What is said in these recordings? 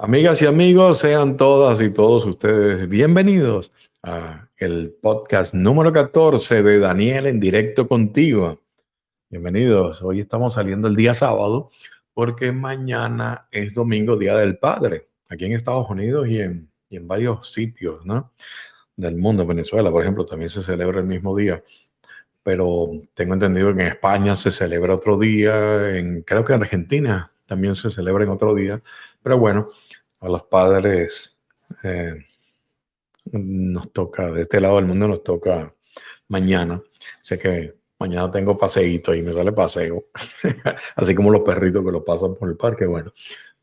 Amigas y amigos, sean todas y todos ustedes bienvenidos a el podcast número 14 de Daniel en directo contigo. Bienvenidos. Hoy estamos saliendo el día sábado porque mañana es domingo, Día del Padre, aquí en Estados Unidos y en, y en varios sitios ¿no? del mundo. Venezuela, por ejemplo, también se celebra el mismo día. Pero tengo entendido que en España se celebra otro día, en, creo que en Argentina también se celebra en otro día. Pero bueno, a los padres eh, nos toca, de este lado del mundo nos toca mañana. Sé que mañana tengo paseíto y me sale paseo, así como los perritos que lo pasan por el parque. Bueno,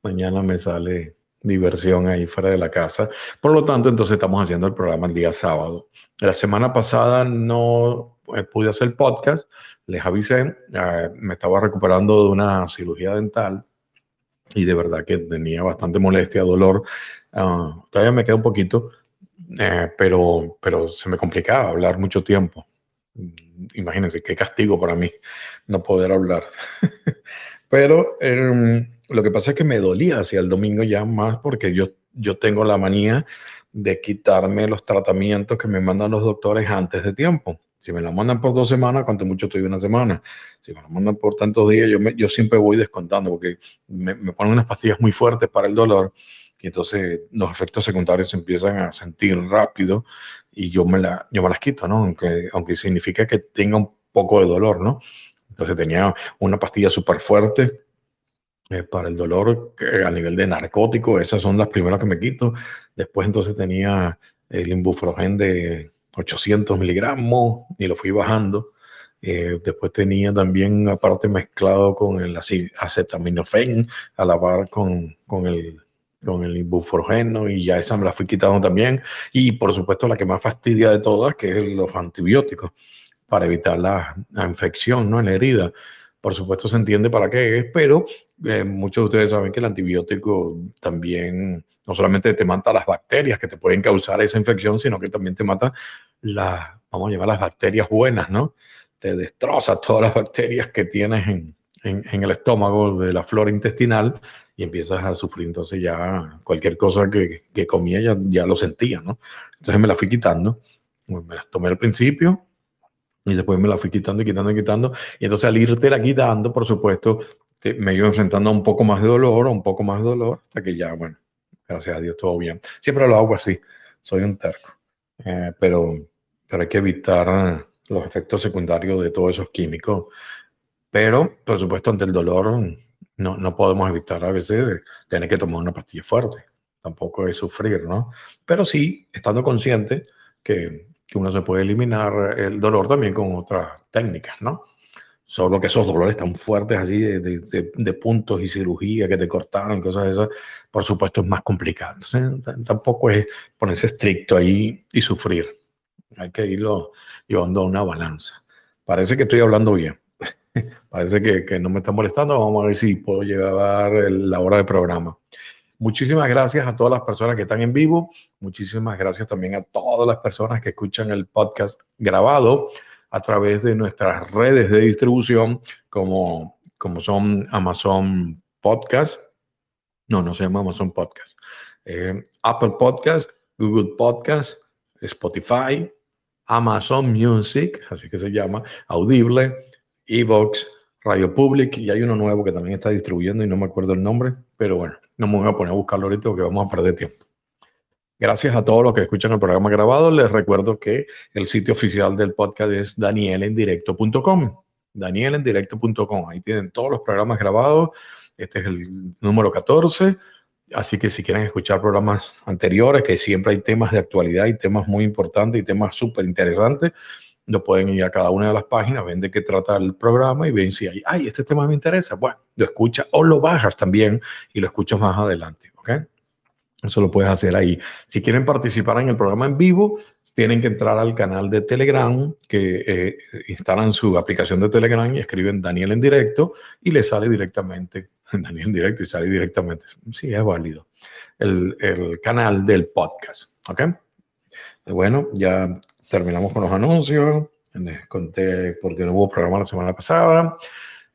mañana me sale diversión ahí fuera de la casa. Por lo tanto, entonces estamos haciendo el programa el día sábado. La semana pasada no eh, pude hacer podcast, les avisé, eh, me estaba recuperando de una cirugía dental y de verdad que tenía bastante molestia, dolor. Ah, todavía me queda un poquito, eh, pero, pero se me complicaba hablar mucho tiempo. Imagínense qué castigo para mí no poder hablar. pero em, lo que pasa es que me dolía hacia el domingo ya más porque yo, yo tengo la manía de quitarme los tratamientos que me mandan los doctores antes de tiempo. Si me la mandan por dos semanas, cuanto mucho estoy una semana. Si me la mandan por tantos días, yo, yo siempre voy descontando porque me, ponen unas pastillas muy fuertes para el dolor y entonces los efectos secundarios se empiezan a sentir rápido y yo me, la, yo me las quito, ¿no? Aunque, aunque significa que tenga un poco de dolor, ¿no? Entonces tenía una pastilla súper fuerte eh, para el dolor a nivel de narcótico, esas son las primeras que me quito. Después entonces tenía el ibuprofen de 800 miligramos y lo fui bajando. Eh, después tenía también, aparte mezclado con el acetaminofén, a la par con, con el con el ibuprofeno y ya esa me la fui quitando también. Y por supuesto la que más fastidia de todas, que es los antibióticos, para evitar la, la infección ¿no? en la herida. Por supuesto se entiende para qué es, pero eh, muchos de ustedes saben que el antibiótico también no solamente te mata las bacterias que te pueden causar esa infección, sino que también te mata las, vamos a llamar las bacterias buenas, ¿no? Te destroza todas las bacterias que tienes en, en, el estómago de la flora intestinal y empiezas a sufrir entonces ya cualquier cosa que, que comía ya, ya lo sentía, ¿no? Entonces me la fui quitando, me las tomé al principio, y después me la fui quitando y quitando y quitando. Y entonces al irte la quitando, por supuesto, me iba enfrentando a un poco más de dolor, a un poco más de dolor, hasta que ya, bueno, gracias a Dios, todo bien. Siempre lo hago así, soy un terco. Eh, pero, pero hay que evitar los efectos secundarios de todos esos químicos. Pero, por supuesto, ante el dolor no, no podemos evitar a veces tener que tomar una pastilla fuerte. Tampoco es sufrir, ¿no? Pero sí, estando consciente que que uno se puede eliminar el dolor también con otras técnicas, ¿no? Solo que esos dolores tan fuertes así de, de, puntos y cirugía que te cortaron, cosas de esas, por supuesto es más complicado. tampoco es ponerse estricto ahí y sufrir. Hay que irlo llevando a una balanza. Parece que estoy hablando bien. Parece que, no me está molestando. Vamos a ver si puedo llegar la hora de programa. Muchísimas gracias a todas las personas que están en vivo. Muchísimas gracias también a todas las personas que escuchan el podcast grabado a través de nuestras redes de distribución como, como son Amazon Podcast. No, no se llama Amazon Podcast. Eh, Apple Podcast, Google Podcast, Spotify, Amazon Music, así que se llama, Audible, Evox, Radio Public y hay uno nuevo que también está distribuyendo y no me acuerdo el nombre, pero bueno, no me voy a poner a buscarlo ahorita porque vamos a perder tiempo. Gracias a todos los que escuchan el programa grabado. Les recuerdo que el sitio oficial del podcast es danielendirecto.com. Danielendirecto.com. Ahí tienen todos los programas grabados. Este es el número 14. Así que si quieren escuchar programas anteriores, que siempre hay temas de actualidad y temas muy importantes y temas súper interesantes, lo pueden ir a cada una de las páginas, ven de qué trata el programa y ven si hay, ay, este tema me interesa. Bueno, lo escucha o lo bajas también y lo escuchas más adelante, ¿ok? Eso lo puedes hacer ahí. Si quieren participar en el programa en vivo, tienen que entrar al canal de Telegram, que eh, instalan su aplicación de Telegram y escriben Daniel en directo y le sale directamente, Daniel en directo y sale directamente. Sí, es válido. El, el canal del podcast, ¿ok? Bueno, ya terminamos con los anuncios. Les conté porque no hubo programa la semana pasada.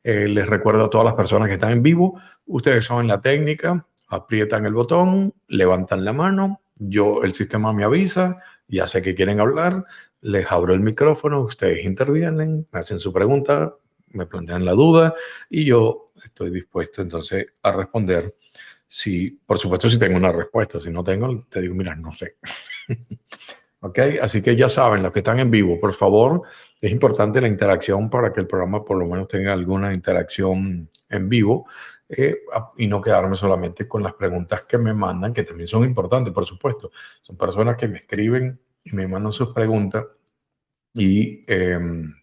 Eh, les recuerdo a todas las personas que están en vivo, ustedes saben la técnica. aprietan el botón, levantan la mano, yo, el sistema me avisa, ya sé que quieren hablar, les abro el micrófono, ustedes intervienen, me hacen su pregunta, me plantean la duda y yo estoy dispuesto entonces a responder. Si, por supuesto, si tengo una respuesta, si no tengo, te digo, mira, no sé. ¿Ok? Así que ya saben, los que están en vivo, por favor, es importante la interacción para que el programa por lo menos tenga alguna interacción en vivo eh, y no quedarme solamente con las preguntas que me mandan, que también son importantes, por supuesto. Son personas que me escriben y me mandan sus preguntas y, em,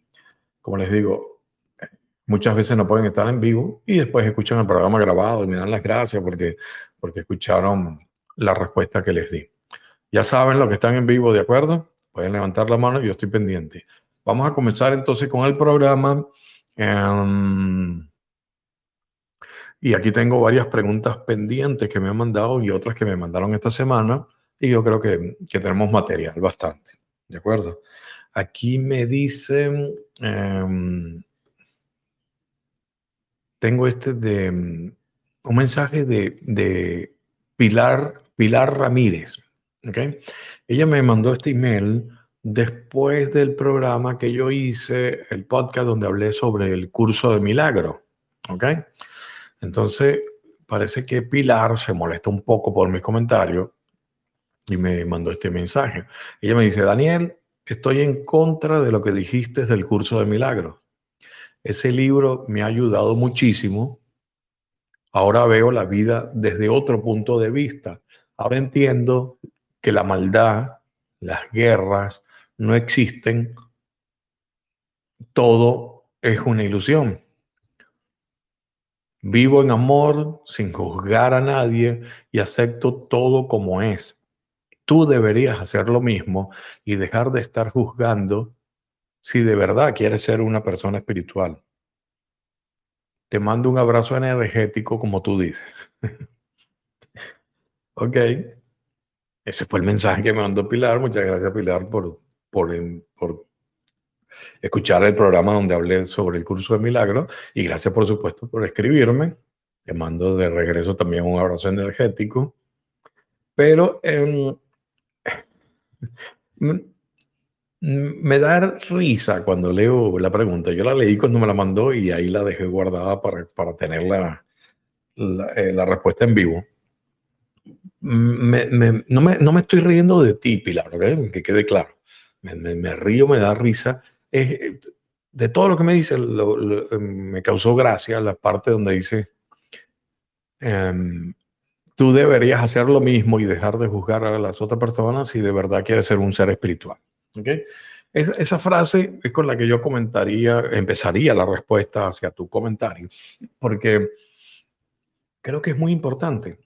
como les digo, muchas veces no pueden estar en vivo y después escuchan el programa grabado y me dan las gracias porque, porque escucharon la respuesta que les di. Ya saben lo que están en vivo, ¿de acuerdo? Pueden levantar la mano yo estoy pendiente. Vamos a comenzar entonces con el programa. Em, y aquí tengo varias preguntas pendientes que me han mandado y otras que me mandaron esta semana. Y yo creo que, que tenemos material bastante. ¿De acuerdo? Aquí me dicen, em, tengo este de un mensaje de, de Pilar, Pilar Ramírez. ¿Okay? Ella me mandó este email después del programa que yo hice, el podcast donde hablé sobre el curso de milagro. ¿okay? Entonces, parece que Pilar se molesta un poco por mis comentarios y me mandó este mensaje. Ella me dice, Daniel, estoy en contra de lo que dijiste del curso de milagros. Ese libro me ha ayudado muchísimo. Ahora veo la vida desde otro punto de vista. Ahora entiendo que la maldad, las guerras no existen. Todo es una ilusión. Vivo en amor sin juzgar a nadie y acepto todo como es. Tú deberías hacer lo mismo y dejar de estar juzgando si de verdad quieres ser una persona espiritual. Te mando un abrazo energético como tú dices. ok. Ese fue el mensaje que me mandó Pilar. Muchas gracias Pilar por, por, por escuchar el programa donde hablé sobre el curso de milagro y gracias por supuesto por escribirme. Te mando de regreso también un abrazo energético. Pero eh, me da risa cuando leo la pregunta. Yo la leí cuando me la mandó y ahí la dejé guardada para, para tener la, eh, la, respuesta en vivo. No, me, no, me, estoy riendo de ti, Pilar, que quede claro. Me, río, me da risa. de todo lo que me dice, me causó gracia la parte donde dice, em, tú deberías hacer lo mismo y dejar de juzgar a las otras personas si de verdad quieres ser un ser espiritual. ¿Okay? esa frase es con la que yo comentaría, empezaría la respuesta hacia tu comentario, porque creo que es muy importante.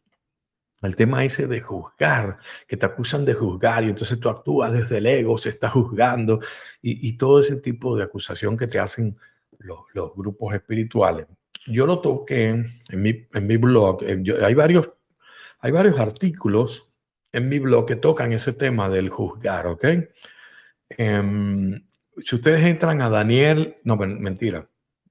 El tema ese de juzgar, que te acusan de juzgar y entonces tú actúas desde el ego, se está juzgando y, todo ese tipo de acusación que te hacen los, los grupos espirituales. Yo lo toqué en mi, en mi blog, hay varios hay varios artículos en mi blog que tocan ese tema del juzgar, ¿ok? Em, si ustedes entran a Daniel, no, mentira,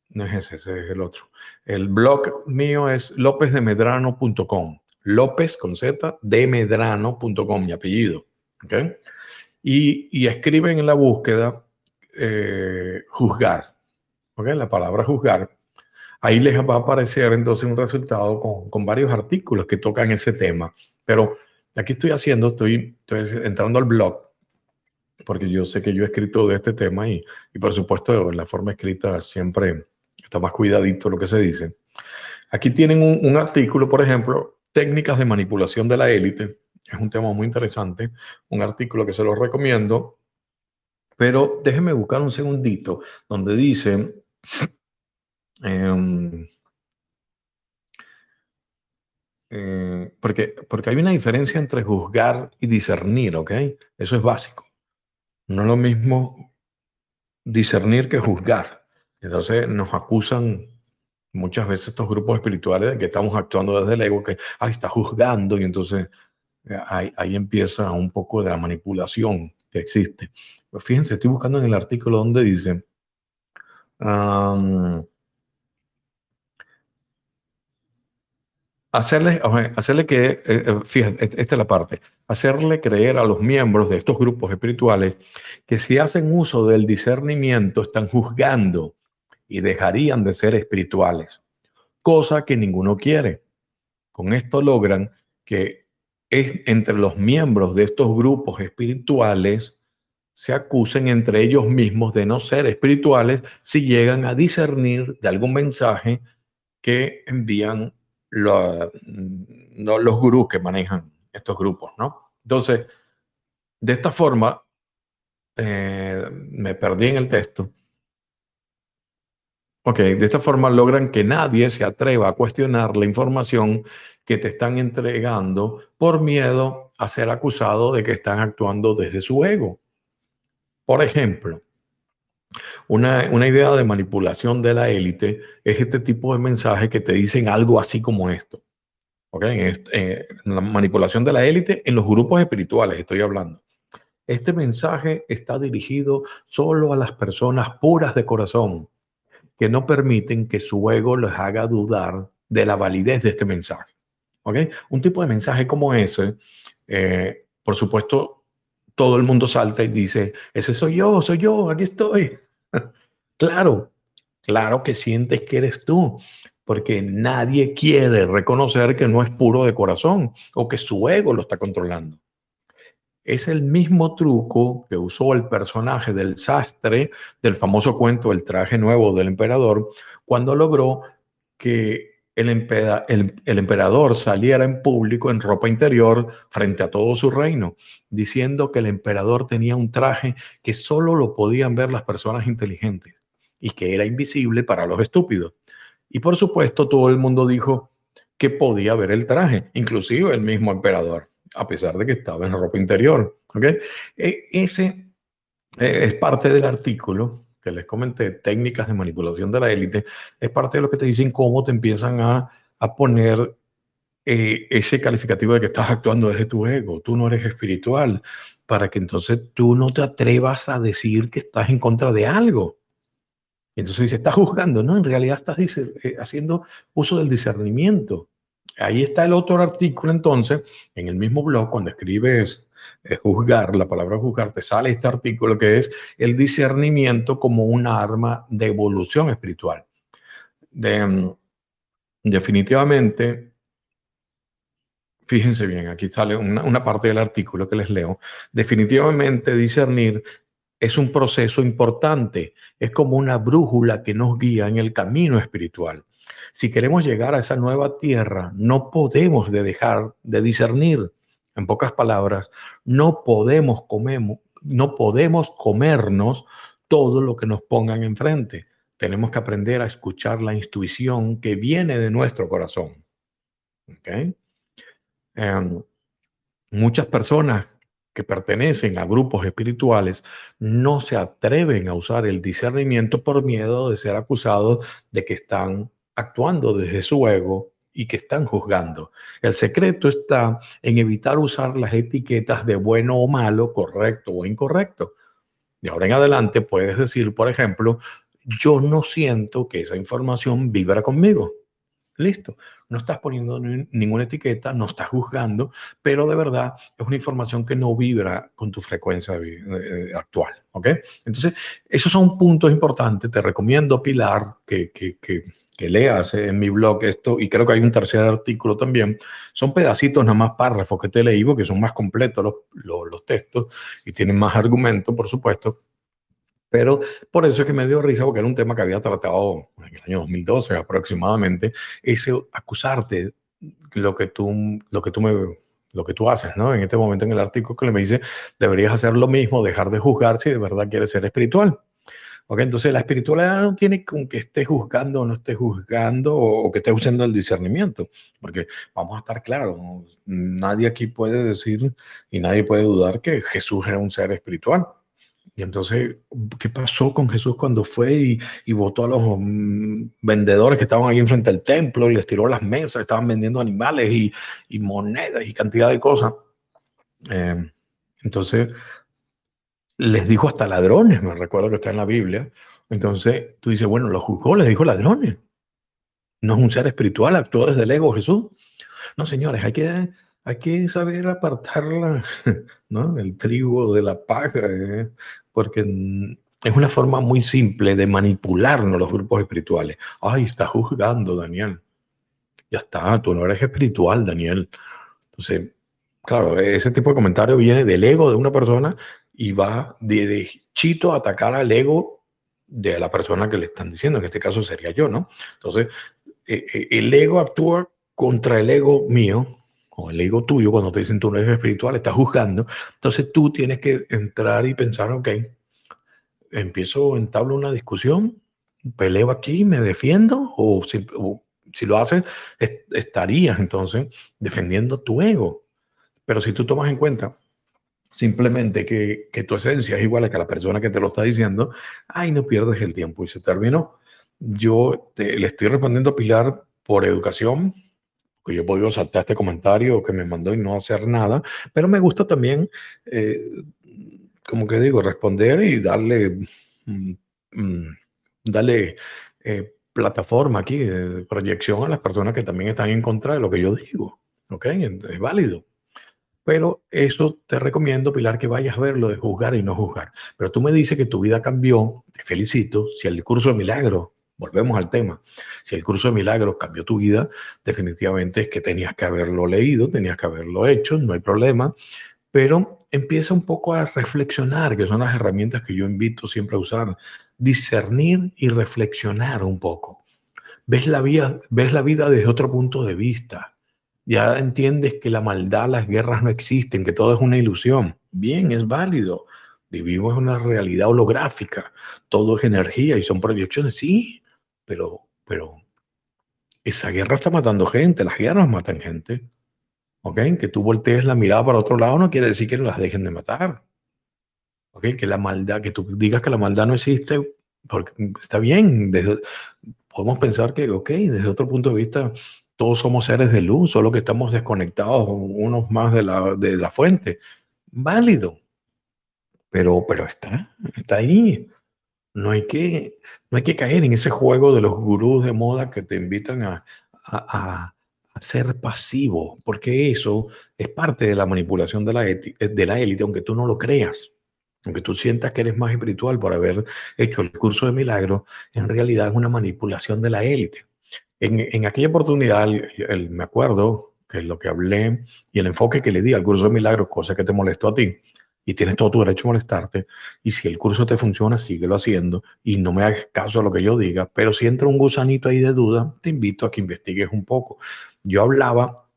no es ese, ese es el otro. El blog mío es lópezdemedrano.com. López con Z, demedrano.com, mi apellido. Y, y, escriben en la búsqueda eh, juzgar. ¿ok? La palabra juzgar ahí les va a aparecer entonces un resultado con, con, varios artículos que tocan ese tema. Pero aquí estoy haciendo, estoy, estoy, entrando al blog, porque yo sé que yo he escrito de este tema y, y por supuesto en la forma escrita siempre está más cuidadito lo que se dice. Aquí tienen un, un artículo, por ejemplo, técnicas de manipulación de la élite. Es un tema muy interesante, un artículo que se los recomiendo. Pero déjenme buscar un segundito donde dice Em, eh, porque, porque hay una diferencia entre juzgar y discernir, ¿ok? Eso es básico. No es lo mismo discernir que juzgar. Entonces nos acusan muchas veces estos grupos espirituales de que estamos actuando desde el ego, que ahí está juzgando y entonces eh, ahí, ahí, empieza un poco de la manipulación que existe. Pues fíjense, estoy buscando en el artículo donde dice, hacerle, hacerle que, eh, eh, fíjate, esta es la parte, hacerle creer a los miembros de estos grupos espirituales que si hacen uso del discernimiento están juzgando y dejarían de ser espirituales, cosa que ninguno quiere. Con esto logran que es entre los miembros de estos grupos espirituales se acusen entre ellos mismos de no ser espirituales si llegan a discernir de algún mensaje que envían los, los gurús que manejan estos grupos, ¿no? Entonces, de esta forma, eh, me perdí en el texto. Ok, de esta forma logran que nadie se atreva a cuestionar la información que te están entregando por miedo a ser acusado de que están actuando desde su ego. Por ejemplo, una, idea de manipulación de la élite es este tipo de mensajes que te dicen algo así como esto. Eh, la manipulación de la élite en los grupos espirituales estoy hablando. Este mensaje está dirigido solo a las personas puras de corazón que no permiten que su ego les haga dudar de la validez de este mensaje. Un tipo de mensaje como ese, eh, por supuesto, todo el mundo salta y dice, ese soy yo, soy yo, aquí estoy. claro, claro que sientes que eres tú, porque nadie quiere reconocer que no es puro de corazón o que su ego lo está controlando. Es el mismo truco que usó el personaje del sastre del famoso cuento El traje nuevo del emperador cuando logró que el, emperador saliera en público en ropa interior frente a todo su reino, diciendo que el emperador tenía un traje que solo lo podían ver las personas inteligentes y que era invisible para los estúpidos. Y por supuesto todo el mundo dijo que podía ver el traje, inclusive el mismo emperador, a pesar de que estaba en ropa interior. E, ese eh, es parte del artículo que les comenté, técnicas de manipulación de la élite, es parte de lo que te dicen cómo te empiezan a, poner eh, ese calificativo de que estás actuando desde tu ego, tú no eres espiritual, para que entonces tú no te atrevas a decir que estás en contra de algo. Entonces dice, estás juzgando, no, en realidad estás eh, haciendo uso del discernimiento. Ahí está el otro artículo entonces, en el mismo blog, cuando escribes juzgar, la palabra juzgar, te sale este artículo que es el discernimiento como una arma de evolución espiritual. Mm, definitivamente, fíjense bien, aquí sale una parte del artículo que les leo. Definitivamente discernir es un proceso importante, es como una brújula que nos guía en el camino espiritual. Si queremos llegar a esa nueva tierra, no podemos dejar de discernir. En pocas palabras, no podemos, comemos, no podemos comernos todo lo que nos pongan enfrente. Tenemos que aprender a escuchar la intuición que viene de nuestro corazón. Em, muchas personas que pertenecen a grupos espirituales no se atreven a usar el discernimiento por miedo de ser acusados de que están actuando desde su ego y que están juzgando. El secreto está en evitar usar las etiquetas de bueno o malo, correcto o incorrecto. De ahora en adelante puedes decir, por ejemplo, yo no siento que esa información vibra conmigo. Listo. No estás poniendo ninguna etiqueta, no estás juzgando, pero de verdad es una información que no vibra con tu frecuencia eh, actual. ¿Ok? Entonces, esos son puntos importantes. Te recomiendo, Pilar, que, que, que que leas en mi blog esto, y creo que hay un tercer artículo también, son pedacitos, nada más párrafos que te leí, porque son más completos los, los, textos y tienen más argumentos, por supuesto. Pero por eso es que me dio risa, porque era un tema que había tratado en el año 2012 aproximadamente, ese acusarte lo que tú, lo que tú me lo que tú haces, ¿no? En este momento en el artículo que le me dice, deberías hacer lo mismo, dejar de juzgar si de verdad quieres ser espiritual. Entonces la espiritualidad no tiene con que esté juzgando o no esté juzgando o, que esté usando el discernimiento, porque vamos a estar claros, nadie aquí puede decir y nadie puede dudar que Jesús era un ser espiritual. Y entonces, ¿qué pasó con Jesús cuando fue y, y votó a los mm, vendedores que estaban ahí enfrente del templo y les tiró las mesas, estaban vendiendo animales y, y monedas y cantidad de cosas? Eh, entonces, les dijo hasta ladrones, me recuerdo que está en la Biblia. Entonces tú dices, bueno, los juzgó, les dijo ladrones. No es un ser espiritual, actuó desde el ego Jesús. No, señores, hay que, hay que saber apartar ¿no? el trigo de la paja, ¿eh? porque es una forma muy simple de manipularnos los grupos espirituales. Ay, está juzgando, Daniel. Ya está, tú no eres espiritual, Daniel. Entonces, claro, ese tipo de comentario viene del ego de una persona y va derechito a atacar al ego de la persona que le están diciendo. En este caso sería yo, ¿no? Entonces, eh, eh, el ego actúa contra el ego mío o el ego tuyo cuando te dicen tú no eres espiritual, estás juzgando. Entonces tú tienes que entrar y pensar, ok, empiezo, entablo una discusión, peleo aquí, me defiendo, o si, si lo haces, estarías entonces defendiendo tu ego. Pero si tú tomas en cuenta simplemente que, que, tu esencia es igual a que la persona que te lo está diciendo, ay, no pierdes el tiempo y se terminó. Yo le estoy respondiendo a Pilar por educación, que yo he saltar este comentario que me mandó y no hacer nada, pero me gusta también, eh, como que digo, responder y darle, mm, mm, darle eh, plataforma aquí, de proyección a las personas que también están en contra de lo que yo digo. ¿Ok? Es válido. Pero eso te recomiendo, Pilar, que vayas a verlo de juzgar y no juzgar. Pero tú me dices que tu vida cambió, te felicito. Si el curso de milagro, volvemos al tema, si el curso de milagros cambió tu vida, definitivamente es que tenías que haberlo leído, tenías que haberlo hecho, no hay problema. Pero empieza un poco a reflexionar, que son las herramientas que yo invito siempre a usar, discernir y reflexionar un poco. Ves la vida, ves la vida desde otro punto de vista ya entiendes que la maldad, las guerras no existen, que todo es una ilusión. Bien, es válido. Vivimos una realidad holográfica. Todo es energía y son proyecciones. Sí, pero, pero esa guerra está matando gente. Las guerras matan gente. ¿Ok? Que tú voltees la mirada para otro lado no quiere decir que las dejen de matar. ¿Ok? Que la maldad, que tú digas que la maldad no existe, porque está bien. podemos pensar que, ok, desde otro punto de vista, todos somos seres de luz, solo que estamos desconectados unos más de la, de la fuente. Válido. Pero, pero está, está ahí. No hay, que, no hay que caer en ese juego de los gurús de moda que te invitan a, a, ser pasivo, porque eso es parte de la manipulación de la, de la élite, aunque tú no lo creas. Aunque tú sientas que eres más espiritual por haber hecho el curso de milagro, en realidad es una manipulación de la élite. En, aquella oportunidad, me acuerdo que lo que hablé y el enfoque que le di al curso de milagros, cosa que te molestó a ti, y tienes todo tu derecho a molestarte, y si el curso te funciona, síguelo haciendo y no me hagas caso a lo que yo diga, pero si entra un gusanito ahí de duda, te invito a que investigues un poco. Yo hablaba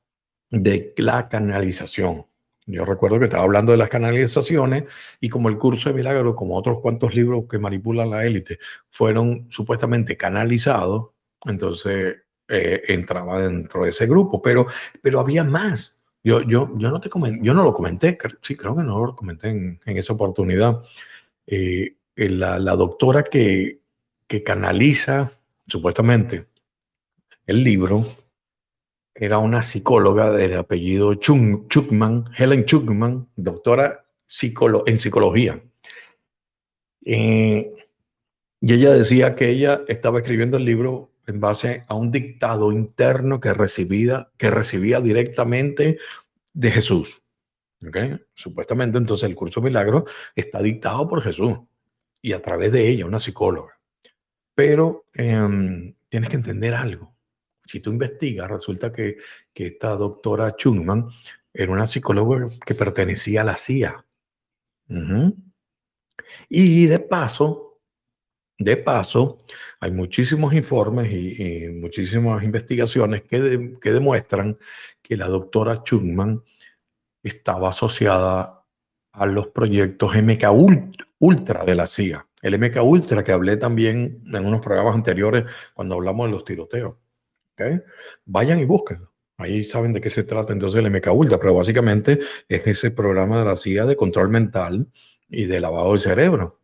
de la canalización. Yo recuerdo que estaba hablando de las canalizaciones y como el curso de milagros, como otros cuantos libros que manipulan la élite, fueron supuestamente canalizados, entonces eh, entraba dentro de ese grupo, pero, pero había más. Yo, yo, yo, no te yo no lo comenté, sí, creo que no lo comenté en, esa oportunidad. Eh, la, la, doctora que, que canaliza, supuestamente, el libro, era una psicóloga del apellido Chung, Chukman, Helen Chukman, doctora en psicología. Eh, y ella decía que ella estaba escribiendo el libro en base a un dictado interno que recibía, que recibía directamente de Jesús. ¿Okay? Supuestamente entonces el curso milagro está dictado por Jesús y a través de ella, una psicóloga. Pero em, tienes que entender algo. Si tú investigas, resulta que, que esta doctora Chungman era una psicóloga que pertenecía a la CIA. Y de paso, de paso, hay muchísimos informes y, muchísimas investigaciones que, demuestran que la doctora Chungman estaba asociada a los proyectos MK Ultra de la CIA. El MK Ultra que hablé también en unos programas anteriores cuando hablamos de los tiroteos. Vayan y búsquenlo. Ahí saben de qué se trata entonces el MK Ultra, pero básicamente es ese programa de la CIA de control mental y de lavado de cerebro.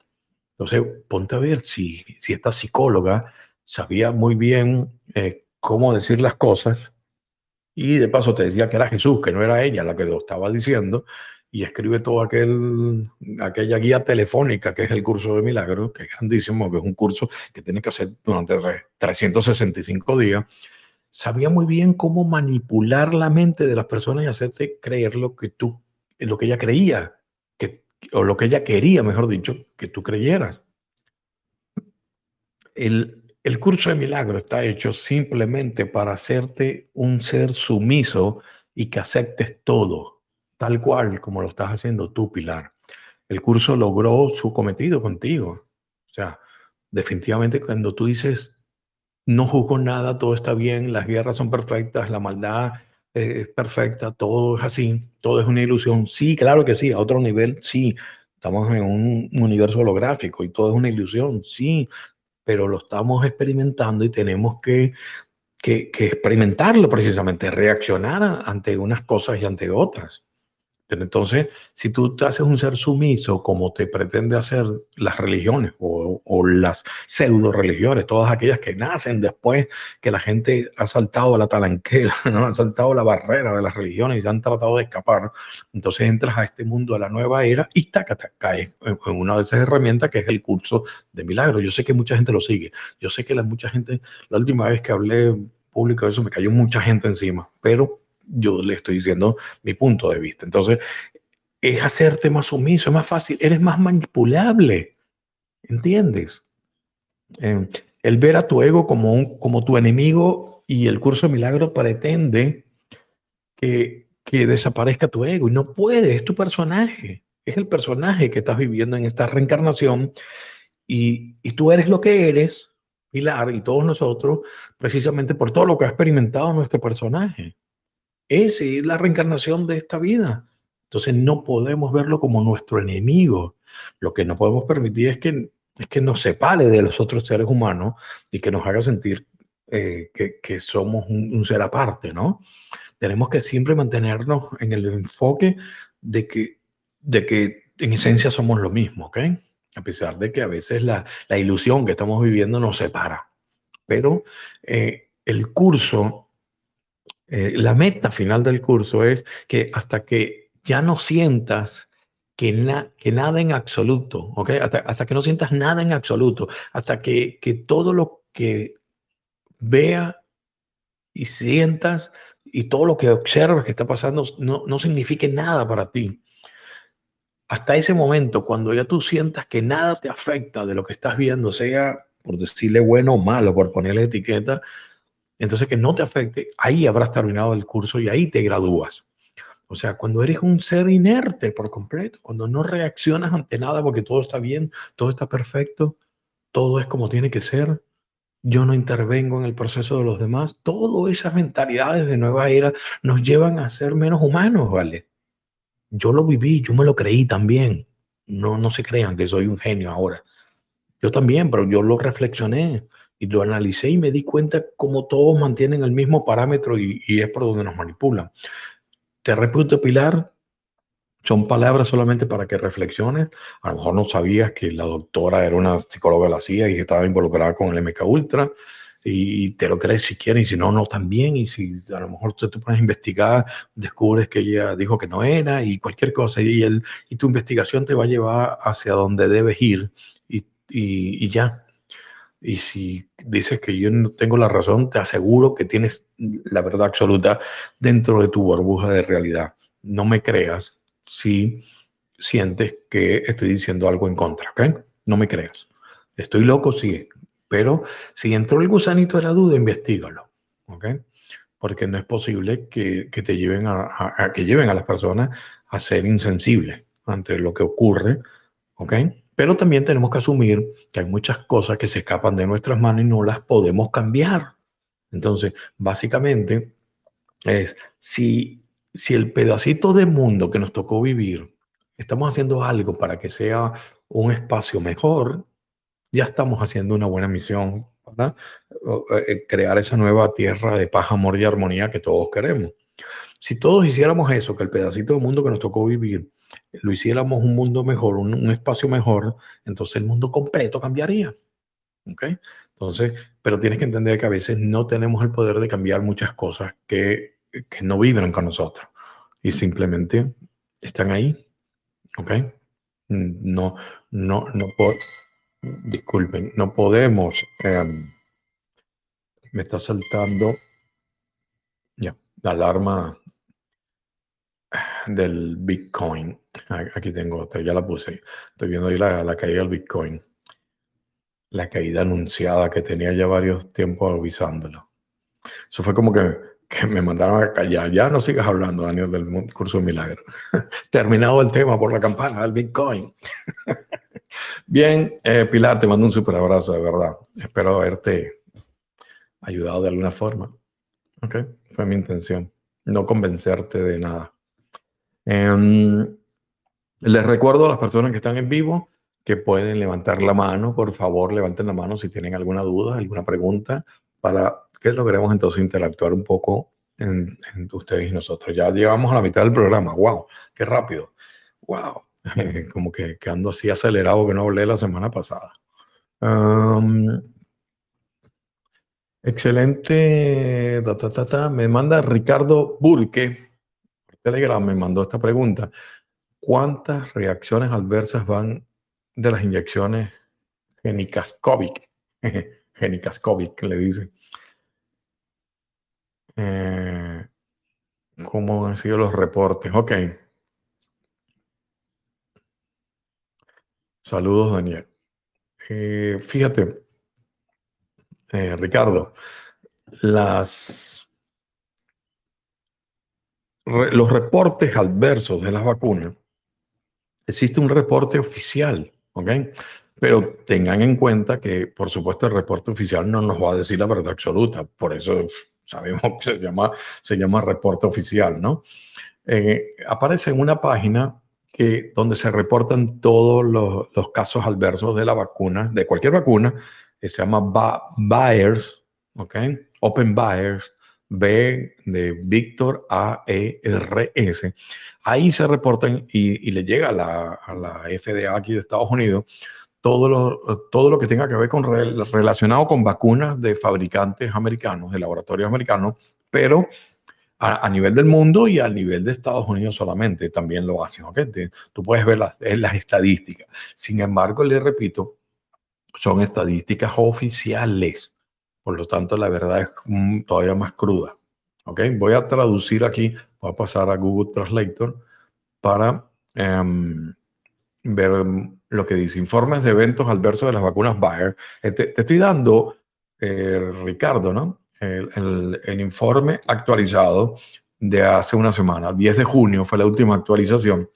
Entonces, ponte a ver si, si esta psicóloga sabía muy bien eh, cómo decir las cosas y de paso te decía que era Jesús, que no era ella la que lo estaba diciendo, y escribe toda aquel, aquella guía telefónica que es el curso de milagros, que es grandísimo, que es un curso que tienes que hacer durante 365 días. sabía muy bien cómo manipular la mente de las personas y hacerte creer lo que tú, lo que ella creía, o lo que ella quería, mejor dicho, que tú creyeras. El, el curso de milagro está hecho simplemente para hacerte un ser sumiso y que aceptes todo, tal cual como lo estás haciendo tú, Pilar. El curso logró su cometido contigo. O sea, definitivamente cuando tú dices, no juzgo nada, todo está bien, las guerras son perfectas, la maldad es perfecta, todo es así, todo es una ilusión. Sí, claro que sí, a otro nivel, sí. Estamos en un universo holográfico y todo es una ilusión, sí, pero lo estamos experimentando y tenemos que, que, que experimentarlo precisamente, reaccionar ante unas cosas y ante otras. Entonces, si tú te haces un ser sumiso como te pretende hacer las religiones o, las pseudo religiones, todas aquellas que nacen después que la gente ha saltado la talanquera, ¿no? ha saltado la barrera de las religiones y se han tratado de escapar, entonces entras a este mundo de la nueva era y taca, caes en una de esas herramientas que es el curso de milagros. Yo sé que mucha gente lo sigue, yo sé que la, mucha gente, la última vez que hablé público de eso me cayó mucha gente encima, pero yo le estoy diciendo mi punto de vista. Entonces, es hacerte más sumiso, es más fácil, eres más manipulable, ¿entiendes? Eh, el ver a tu ego como, un, como tu enemigo y el curso de milagro pretende que, que desaparezca tu ego y no puede, es tu personaje, es el personaje que estás viviendo en esta reencarnación y, y tú eres lo que eres, Pilar, y todos nosotros, precisamente por todo lo que ha experimentado nuestro personaje. Es la reencarnación de esta vida. Entonces no podemos verlo como nuestro enemigo. Lo que no podemos permitir es que, es que nos separe de los otros seres humanos y que nos haga sentir eh, que, que, somos un, ser aparte, ¿no? Tenemos que siempre mantenernos en el enfoque de que, de que en esencia somos lo mismo, ¿ok? A pesar de que a veces la, la ilusión que estamos viviendo nos separa. Pero eh, el curso eh, la meta final del curso es que hasta que ya no sientas que, que nada en absoluto, ¿ok? Hasta, que no sientas nada en absoluto, hasta que, que todo lo que vea y sientas y todo lo que observas que está pasando no, no signifique nada para ti. Hasta ese momento, cuando ya tú sientas que nada te afecta de lo que estás viendo, sea por decirle bueno o malo, por ponerle etiqueta, entonces que no te afecte, ahí habrás terminado el curso y ahí te gradúas. O sea, cuando eres un ser inerte por completo, cuando no reaccionas ante nada porque todo está bien, todo está perfecto, todo es como tiene que ser, yo no intervengo en el proceso de los demás, todas esas mentalidades de nueva era nos llevan a ser menos humanos, ¿vale? Yo lo viví, yo me lo creí también. No, no se crean que soy un genio ahora. Yo también, pero yo lo reflexioné y lo analicé y me di cuenta cómo todos mantienen el mismo parámetro y, es por donde nos manipulan. Te repito, Pilar, son palabras solamente para que reflexiones. A lo mejor no sabías que la doctora era una psicóloga de la CIA y que estaba involucrada con el MK Ultra y te lo crees si quieres y si no, no también. Y si a lo mejor tú te pones a investigar, descubres que ella dijo que no era y cualquier cosa y, el, y tu investigación te va a llevar hacia donde debes ir y, y, y ya. Y si dices que yo no tengo la razón, te aseguro que tienes la verdad absoluta dentro de tu burbuja de realidad. No me creas si sientes que estoy diciendo algo en contra, ¿ok? No me creas. Estoy loco, sí, pero si entró el gusanito de la duda, investigalo, ¿ok? Porque no es posible que, que te lleven a, que lleven a las personas a ser insensibles ante lo que ocurre, ¿ok? Pero también tenemos que asumir que hay muchas cosas que se escapan de nuestras manos y no las podemos cambiar. Entonces, básicamente, es si, si el pedacito de mundo que nos tocó vivir, estamos haciendo algo para que sea un espacio mejor, ya estamos haciendo una buena misión, ¿verdad? Eh, crear esa nueva tierra de paz, amor y armonía que todos queremos. Si todos hiciéramos eso, que el pedacito de mundo que nos tocó vivir lo hiciéramos un mundo mejor, un, espacio mejor, entonces el mundo completo cambiaría. ¿Ok? Entonces, pero tienes que entender que a veces no tenemos el poder de cambiar muchas cosas que, que no vibran con nosotros y simplemente están ahí. ¿Ok? No, no, no, disculpen, no podemos, em, me está saltando la alarma del Bitcoin. Aquí tengo otra, ya la puse. Estoy viendo ahí la, caída del Bitcoin. La caída anunciada que tenía ya varios tiempos avisándolo. Eso fue como que, que me mandaron a callar. Ya no sigas hablando, Daniel, del curso de milagro. Terminado el tema por la campana del Bitcoin. Bien, eh, Pilar, te mando un super abrazo, de verdad. Espero haberte ayudado de alguna forma. Ok, fue mi intención. No convencerte de nada. Em, les recuerdo a las personas que están en vivo que pueden levantar la mano. Por favor, levanten la mano si tienen alguna duda, alguna pregunta, para que logremos entonces interactuar un poco entre ustedes y nosotros. Ya llegamos a la mitad del programa. ¡Wow! ¡Qué rápido! ¡Wow! Como que, que ando así acelerado que no hablé la semana pasada. excelente. Me manda Ricardo Burke Telegram me mandó esta pregunta. ¿Cuántas reacciones adversas van de las inyecciones genicascovic? genicascovic, le dice. Eh, ¿Cómo han sido los reportes? Ok. Saludos, Daniel. Eh, fíjate, eh, Ricardo, las los reportes adversos de las vacunas, existe un reporte oficial, ¿ok? Pero tengan en cuenta que, por supuesto, el reporte oficial no nos va a decir la verdad absoluta. Por eso sabemos que se llama, se llama reporte oficial, ¿no? Eh, aparece en una página que, donde se reportan todos los, casos adversos de la vacuna, de cualquier vacuna, que se llama Buyers, ¿ok? Open Buyers B de Víctor A E R S. Ahí se reportan y, le llega a la, a la, FDA aquí de Estados Unidos todo lo, todo lo que tenga que ver con relacionado con vacunas de fabricantes americanos, de laboratorios americanos, pero a, nivel del mundo y a nivel de Estados Unidos solamente también lo hacen. Tú puedes ver las, las estadísticas. Sin embargo, le repito, son estadísticas oficiales. Por lo tanto, la verdad es todavía más cruda. ¿Ok? Voy a traducir aquí, voy a pasar a Google Translator para em, ver em, lo que dice. Informes de eventos adversos de las vacunas Bayer. Eh, te, estoy dando, eh, Ricardo, ¿no? El, el, informe actualizado de hace una semana, 10 de junio fue la última actualización.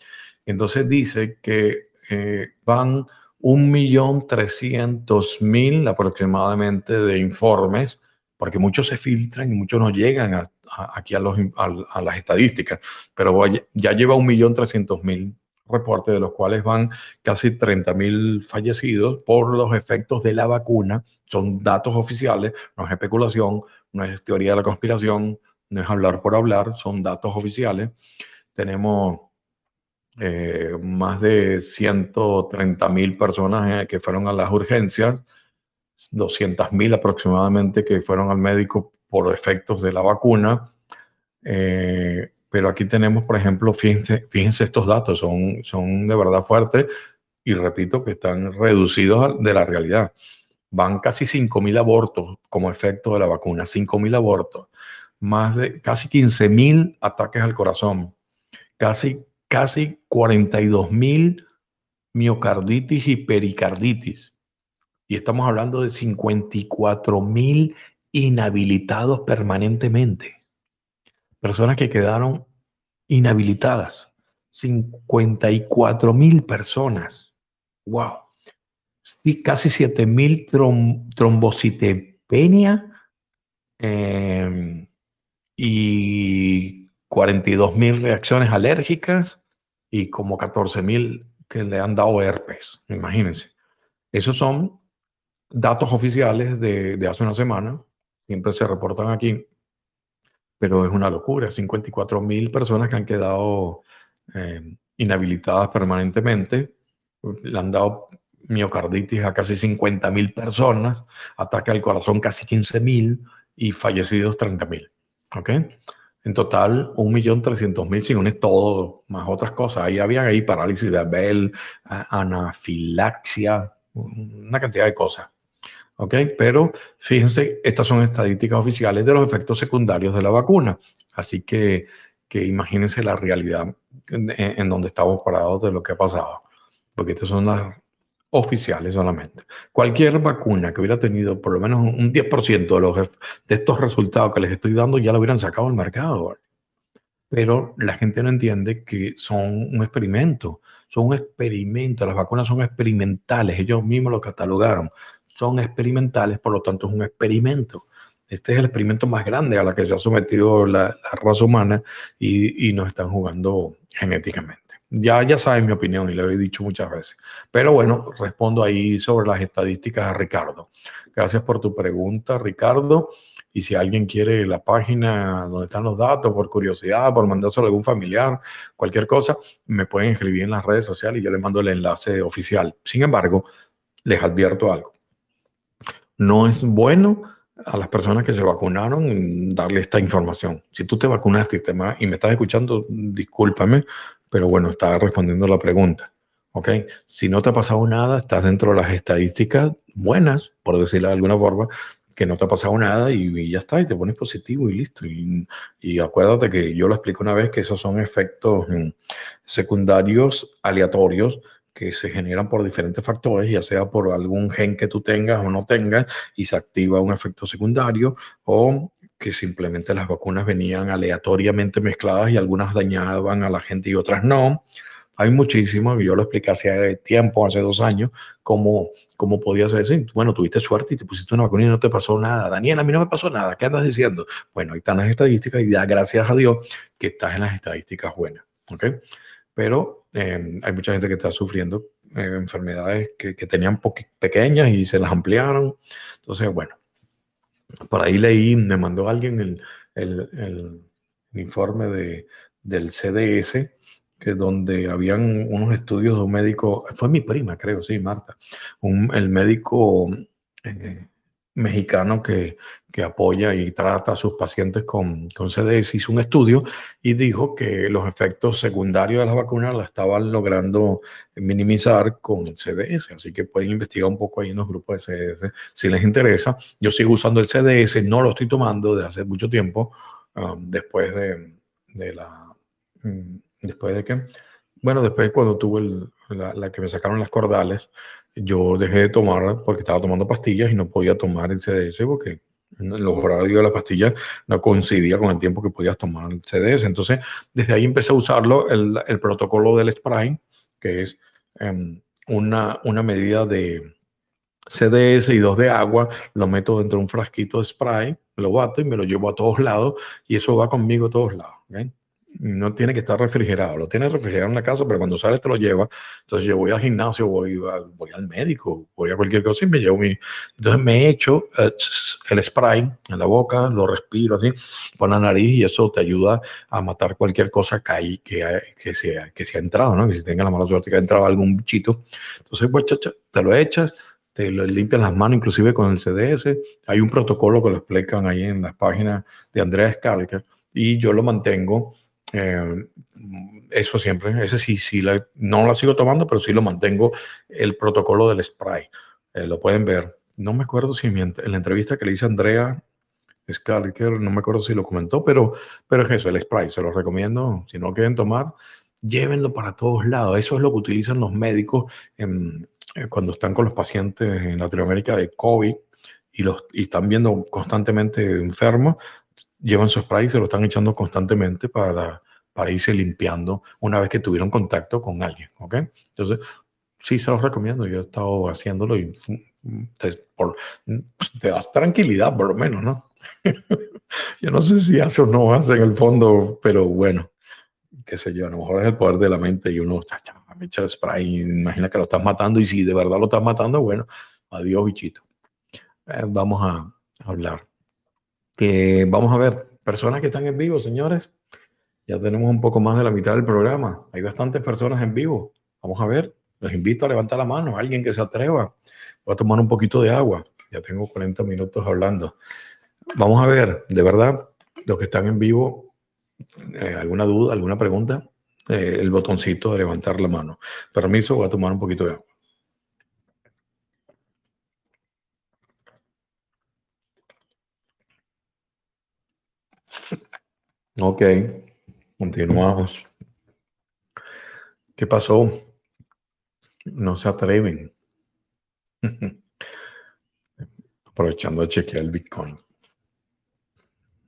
Entonces dice que eh, van 1.300.000 aproximadamente de informes, porque muchos se filtran y muchos no llegan aquí a, los, a, las estadísticas, pero ya lleva 1.300.000 reportes, de los cuales van casi 30.000 fallecidos por los efectos de la vacuna. Son datos oficiales, no es especulación, no es teoría de la conspiración, no es hablar por hablar, son datos oficiales. Tenemos eh, más de 130 mil personas eh, que fueron a las urgencias, 200 mil aproximadamente que fueron al médico por efectos de la vacuna. Eh, pero aquí tenemos, por ejemplo, fíjense, fíjense estos datos, son, son de verdad fuertes y repito que están reducidos de la realidad. Van casi 5 mil abortos como efecto de la vacuna, 5 mil abortos, más de casi 15 mil ataques al corazón, casi casi 42 mil miocarditis y pericarditis. Y estamos hablando de 54 mil inhabilitados permanentemente. Personas que quedaron inhabilitadas. 54 mil personas. ¡Wow! Sí, casi 7 mil trombocitopenia em, y 42 mil reacciones alérgicas y como 14 mil que le han dado herpes, imagínense. Esos son datos oficiales de, de, hace una semana, siempre se reportan aquí, pero es una locura, 54 mil personas que han quedado eh, inhabilitadas permanentemente, le han dado miocarditis a casi 50 mil personas, ataque al corazón casi 15 mil y fallecidos 30 mil. ¿Ok? En total, 1.300.000 si unes todo, más otras cosas. Ahí había ahí parálisis de Abel, anafilaxia, una cantidad de cosas. ¿ok? Pero fíjense, estas son estadísticas oficiales de los efectos secundarios de la vacuna. Así que, que imagínense la realidad en, en donde estamos parados de lo que ha pasado. Porque estas son las oficiales solamente. Cualquier vacuna que hubiera tenido por lo menos un 10% de, los, de estos resultados que les estoy dando ya lo hubieran sacado al mercado. Pero la gente no entiende que son un experimento. Son un experimento. Las vacunas son experimentales. Ellos mismos lo catalogaron. Son experimentales, por lo tanto es un experimento. Este es el experimento más grande a la que se ha sometido la, raza humana y, y nos están jugando genéticamente. Ya, ya saben mi opinión y lo he dicho muchas veces. Pero bueno, respondo ahí sobre las estadísticas a Ricardo. Gracias por tu pregunta, Ricardo. Y si alguien quiere la página donde están los datos, por curiosidad, por mandárselo a algún familiar, cualquier cosa, me pueden escribir en las redes sociales y yo les mando el enlace oficial. Sin embargo, les advierto algo. No es bueno a las personas que se vacunaron darle esta información. Si tú te vacunaste y me estás escuchando, discúlpame, pero bueno, estaba respondiendo la pregunta. ¿Ok? Si no te ha pasado nada, estás dentro de las estadísticas buenas, por decirlo de alguna forma, que no te ha pasado nada y, ya está, y te pones positivo y listo. Y, y, acuérdate que yo lo explico una vez que esos son efectos mm, secundarios aleatorios que se generan por diferentes factores, ya sea por algún gen que tú tengas o no tengas, y se activa un efecto secundario, o que simplemente las vacunas venían aleatoriamente mezcladas y algunas dañaban a la gente y otras no. Hay muchísimos, yo lo expliqué hace tiempo, hace dos años, cómo, cómo podías decir, bueno, tuviste suerte y te pusiste una vacuna y no te pasó nada. Daniel, a mí no me pasó nada, ¿qué andas diciendo? Bueno, ahí están las estadísticas y ya gracias a Dios que estás en las estadísticas buenas, ¿ok? Pero eh, hay mucha gente que está sufriendo eh, enfermedades que, tenían pequeñas y se las ampliaron. Entonces, bueno, por ahí leí, me mandó alguien el, el, el informe de, del CDS, que donde habían unos estudios de un médico, fue mi prima, creo, sí, Marta, un, el médico eh, mexicano que, que apoya y trata a sus pacientes con, con CDS, hizo un estudio y dijo que los efectos secundarios de las vacunas la estaban logrando minimizar con el CDS. Así que pueden investigar un poco ahí en los grupos de CDS si les interesa. Yo sigo usando el CDS, no lo estoy tomando desde hace mucho tiempo, um, después de, de la... Mm, después de que... Bueno, después cuando tuve la que me sacaron las cordales, yo dejé de tomar porque estaba tomando pastillas y no podía tomar el CDS porque los horarios de la pastilla no coincidía con el tiempo que podías tomar el CDS. Entonces, desde ahí empecé a usarlo, el, el protocolo del spray, que es um, una, una medida de CDS y dos de agua, lo meto dentro de un frasquito de spray, lo bato y me lo llevo a todos lados y eso va conmigo a todos lados. No tiene que estar refrigerado, lo tiene refrigerado en la casa, pero cuando sales te lo lleva. Entonces yo voy al gimnasio, voy, voy al médico, voy a cualquier cosa y me llevo mi... Entonces me echo eh, el spray en la boca, lo respiro así, por la nariz y eso te ayuda a matar cualquier cosa que, hay, que, que, sea, que se ha entrado, ¿no? Que si tenga la mala suerte que ha entrado algún bichito. Entonces pues te lo echas, te limpian las manos inclusive con el CDS. Hay un protocolo que lo explican ahí en las páginas de Andrea Skalker y yo lo mantengo eh, eso siempre, ese sí, sí, la, no la sigo tomando, pero sí lo mantengo, el protocolo del spray. Eh, lo pueden ver. No me acuerdo si en, la entrevista que le hice a Andrea Skalker, no me acuerdo si lo comentó, pero, pero es eso, el spray, se lo recomiendo. Si no quieren tomar, llévenlo para todos lados. Eso es lo que utilizan los médicos eh, cuando están con los pacientes en Latinoamérica de COVID y, los, y están viendo constantemente enfermos, llevan su spray y se lo están echando constantemente para, para irse limpiando una vez que tuvieron contacto con alguien, ¿ok? Entonces, sí se los recomiendo, yo he estado haciéndolo y te, por, te das tranquilidad por lo menos, ¿no? yo no sé si hace o no hace en el fondo, pero bueno, qué sé yo, a lo mejor es el poder de la mente y uno echa el spray imagina que lo estás matando y si de verdad lo estás matando, bueno, adiós bichito. Eh, vamos a hablar que vamos a ver, personas que están en vivo, señores. Ya tenemos un poco más de la mitad del programa. Hay bastantes personas en vivo. Vamos a ver. Los invito a levantar la mano. Alguien que se atreva. Voy a tomar un poquito de agua. Ya tengo 40 minutos hablando. Vamos a ver, de verdad, los que están en vivo, eh, alguna duda, alguna pregunta, eh, el botoncito de levantar la mano. Permiso, voy a tomar un poquito de agua. Ok, continuamos. ¿Qué pasó? No se atreven. Aprovechando a chequear el Bitcoin.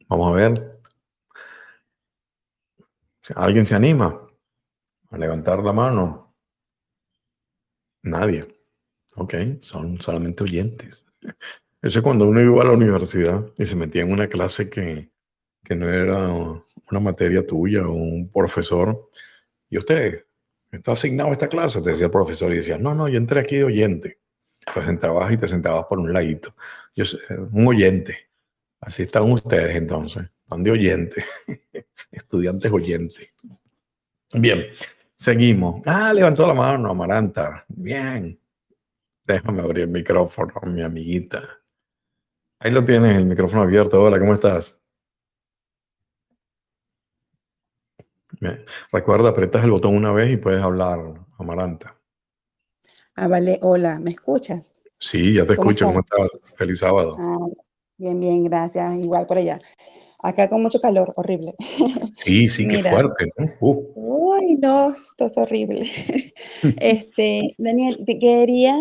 Vamos a ver. ¿Alguien se anima a levantar la mano? Nadie. Ok, son solamente oyentes. Eso es cuando uno iba a la universidad y se metía en una clase que, que no era una materia tuya un profesor. Y usted está asignado a esta clase, te decía el profesor y decía, no, no, yo entré aquí de oyente. Entonces entrabas y te sentabas por un ladito. Yo un oyente. Así están ustedes entonces, están de oyente, estudiantes oyentes. Bien, seguimos. Ah, levantó la mano, Amaranta. Bien. Déjame abrir el micrófono, mi amiguita. Ahí lo tienes, el micrófono abierto. Hola, ¿cómo estás? Recuerda, apretas el botón una vez y puedes hablar, Amaranta. Ah, vale. Hola, ¿me escuchas? Sí, ya te escucho. ¿Cómo estás? Feliz sábado. Ah, bien, bien, gracias. Igual por allá. Acá con mucho calor, horrible. Sí, sí, qué fuerte, ¿no? Uh. Uy, no, esto es horrible. Este, Daniel, te quería,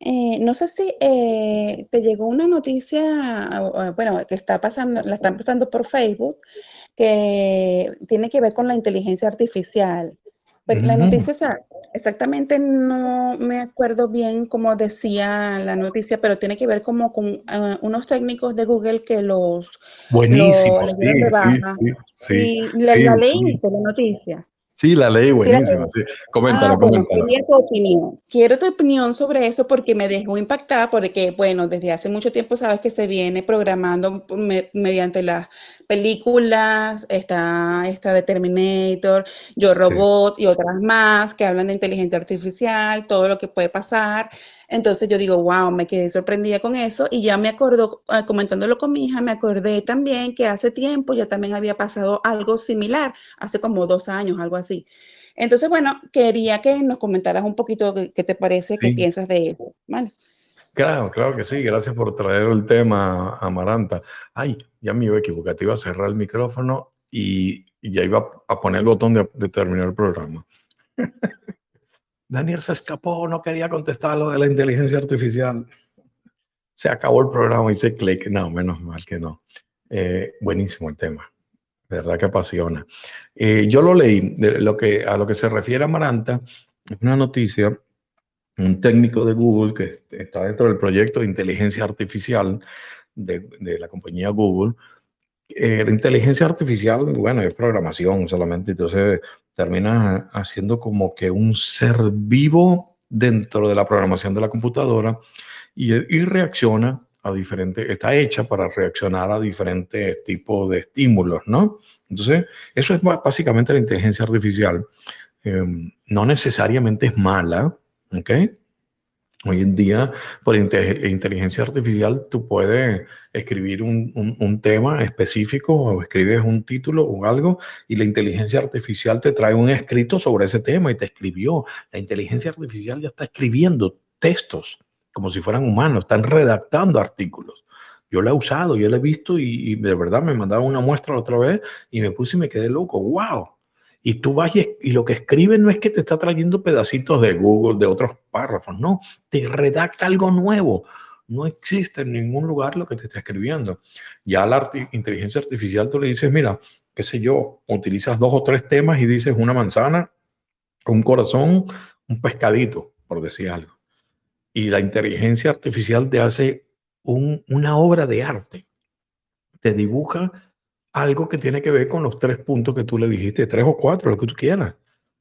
eh, no sé si eh, te llegó una noticia, bueno, que está pasando, la están pasando por Facebook, que tiene que ver con la inteligencia artificial. Pero la noticia exactamente no me acuerdo bien cómo decía la noticia, pero tiene que ver como con ah, unos técnicos de Google que los Buenísimo, sí, sí, la, la noticia. Sí, la ley, buenísima. Sí, Coméntalo, ah, tu opinión. Quiero tu opinión sobre eso porque me dejó impactada porque, bueno, desde hace mucho tiempo sabes que se viene programando mediante las películas, está esta de Terminator, Yo Robot y otras más que hablan de inteligencia artificial, todo lo que puede pasar. Entonces yo digo, wow, me quedé sorprendida con eso y ya me acuerdo, ah, comentándolo con mi hija, me acordé también que hace tiempo ya también había pasado algo similar, hace como dos años, algo así. Entonces, bueno, quería que nos comentaras un poquito qué te parece, qué piensas de eso. Claro, claro que sí. Gracias por traer el tema, Amaranta. Ay, ya me iba a equivocar, te iba a cerrar el micrófono y, ya iba a poner el botón de, de terminar el programa. Daniel se escapó, no quería contestar lo de la inteligencia artificial. Se acabó el programa, hice clic. No, menos mal que no. Eh, buenísimo el tema. verdad que apasiona. Eh, yo lo leí, de lo que, a lo que se refiere a Maranta, es una noticia, un técnico de Google que está dentro del proyecto de inteligencia artificial de, de la compañía Google, eh, la inteligencia artificial, bueno, es programación solamente, entonces termina haciendo como que un ser vivo dentro de la programación de la computadora y, reacciona a diferentes, está hecha para reaccionar a diferentes tipos de estímulos, ¿no? Entonces, eso es básicamente la inteligencia artificial. Em, no necesariamente es mala, ¿ok? Hoy en día, por inteligencia artificial, tú puedes escribir un, un, tema específico o escribes un título o algo y la inteligencia artificial te trae un escrito sobre ese tema y te escribió. La inteligencia artificial ya está escribiendo textos como si fueran humanos, están redactando artículos. Yo la he usado, yo la he visto y, de verdad me mandaron una muestra la otra vez y me puse y me quedé loco. ¡Wow! Y tú vas y, lo que escribe no es que te está trayendo pedacitos de Google, de otros párrafos, no, te redacta algo nuevo. No existe en ningún lugar lo que te está escribiendo. Ya la inteligencia artificial tú le dices, mira, qué sé yo, utilizas dos o tres temas y dices una manzana, un corazón, un pescadito, por decir algo. Y la inteligencia artificial te hace una obra de arte. Te dibuja algo que tiene que ver con los tres puntos que tú le dijiste, tres o cuatro, lo que tú quieras,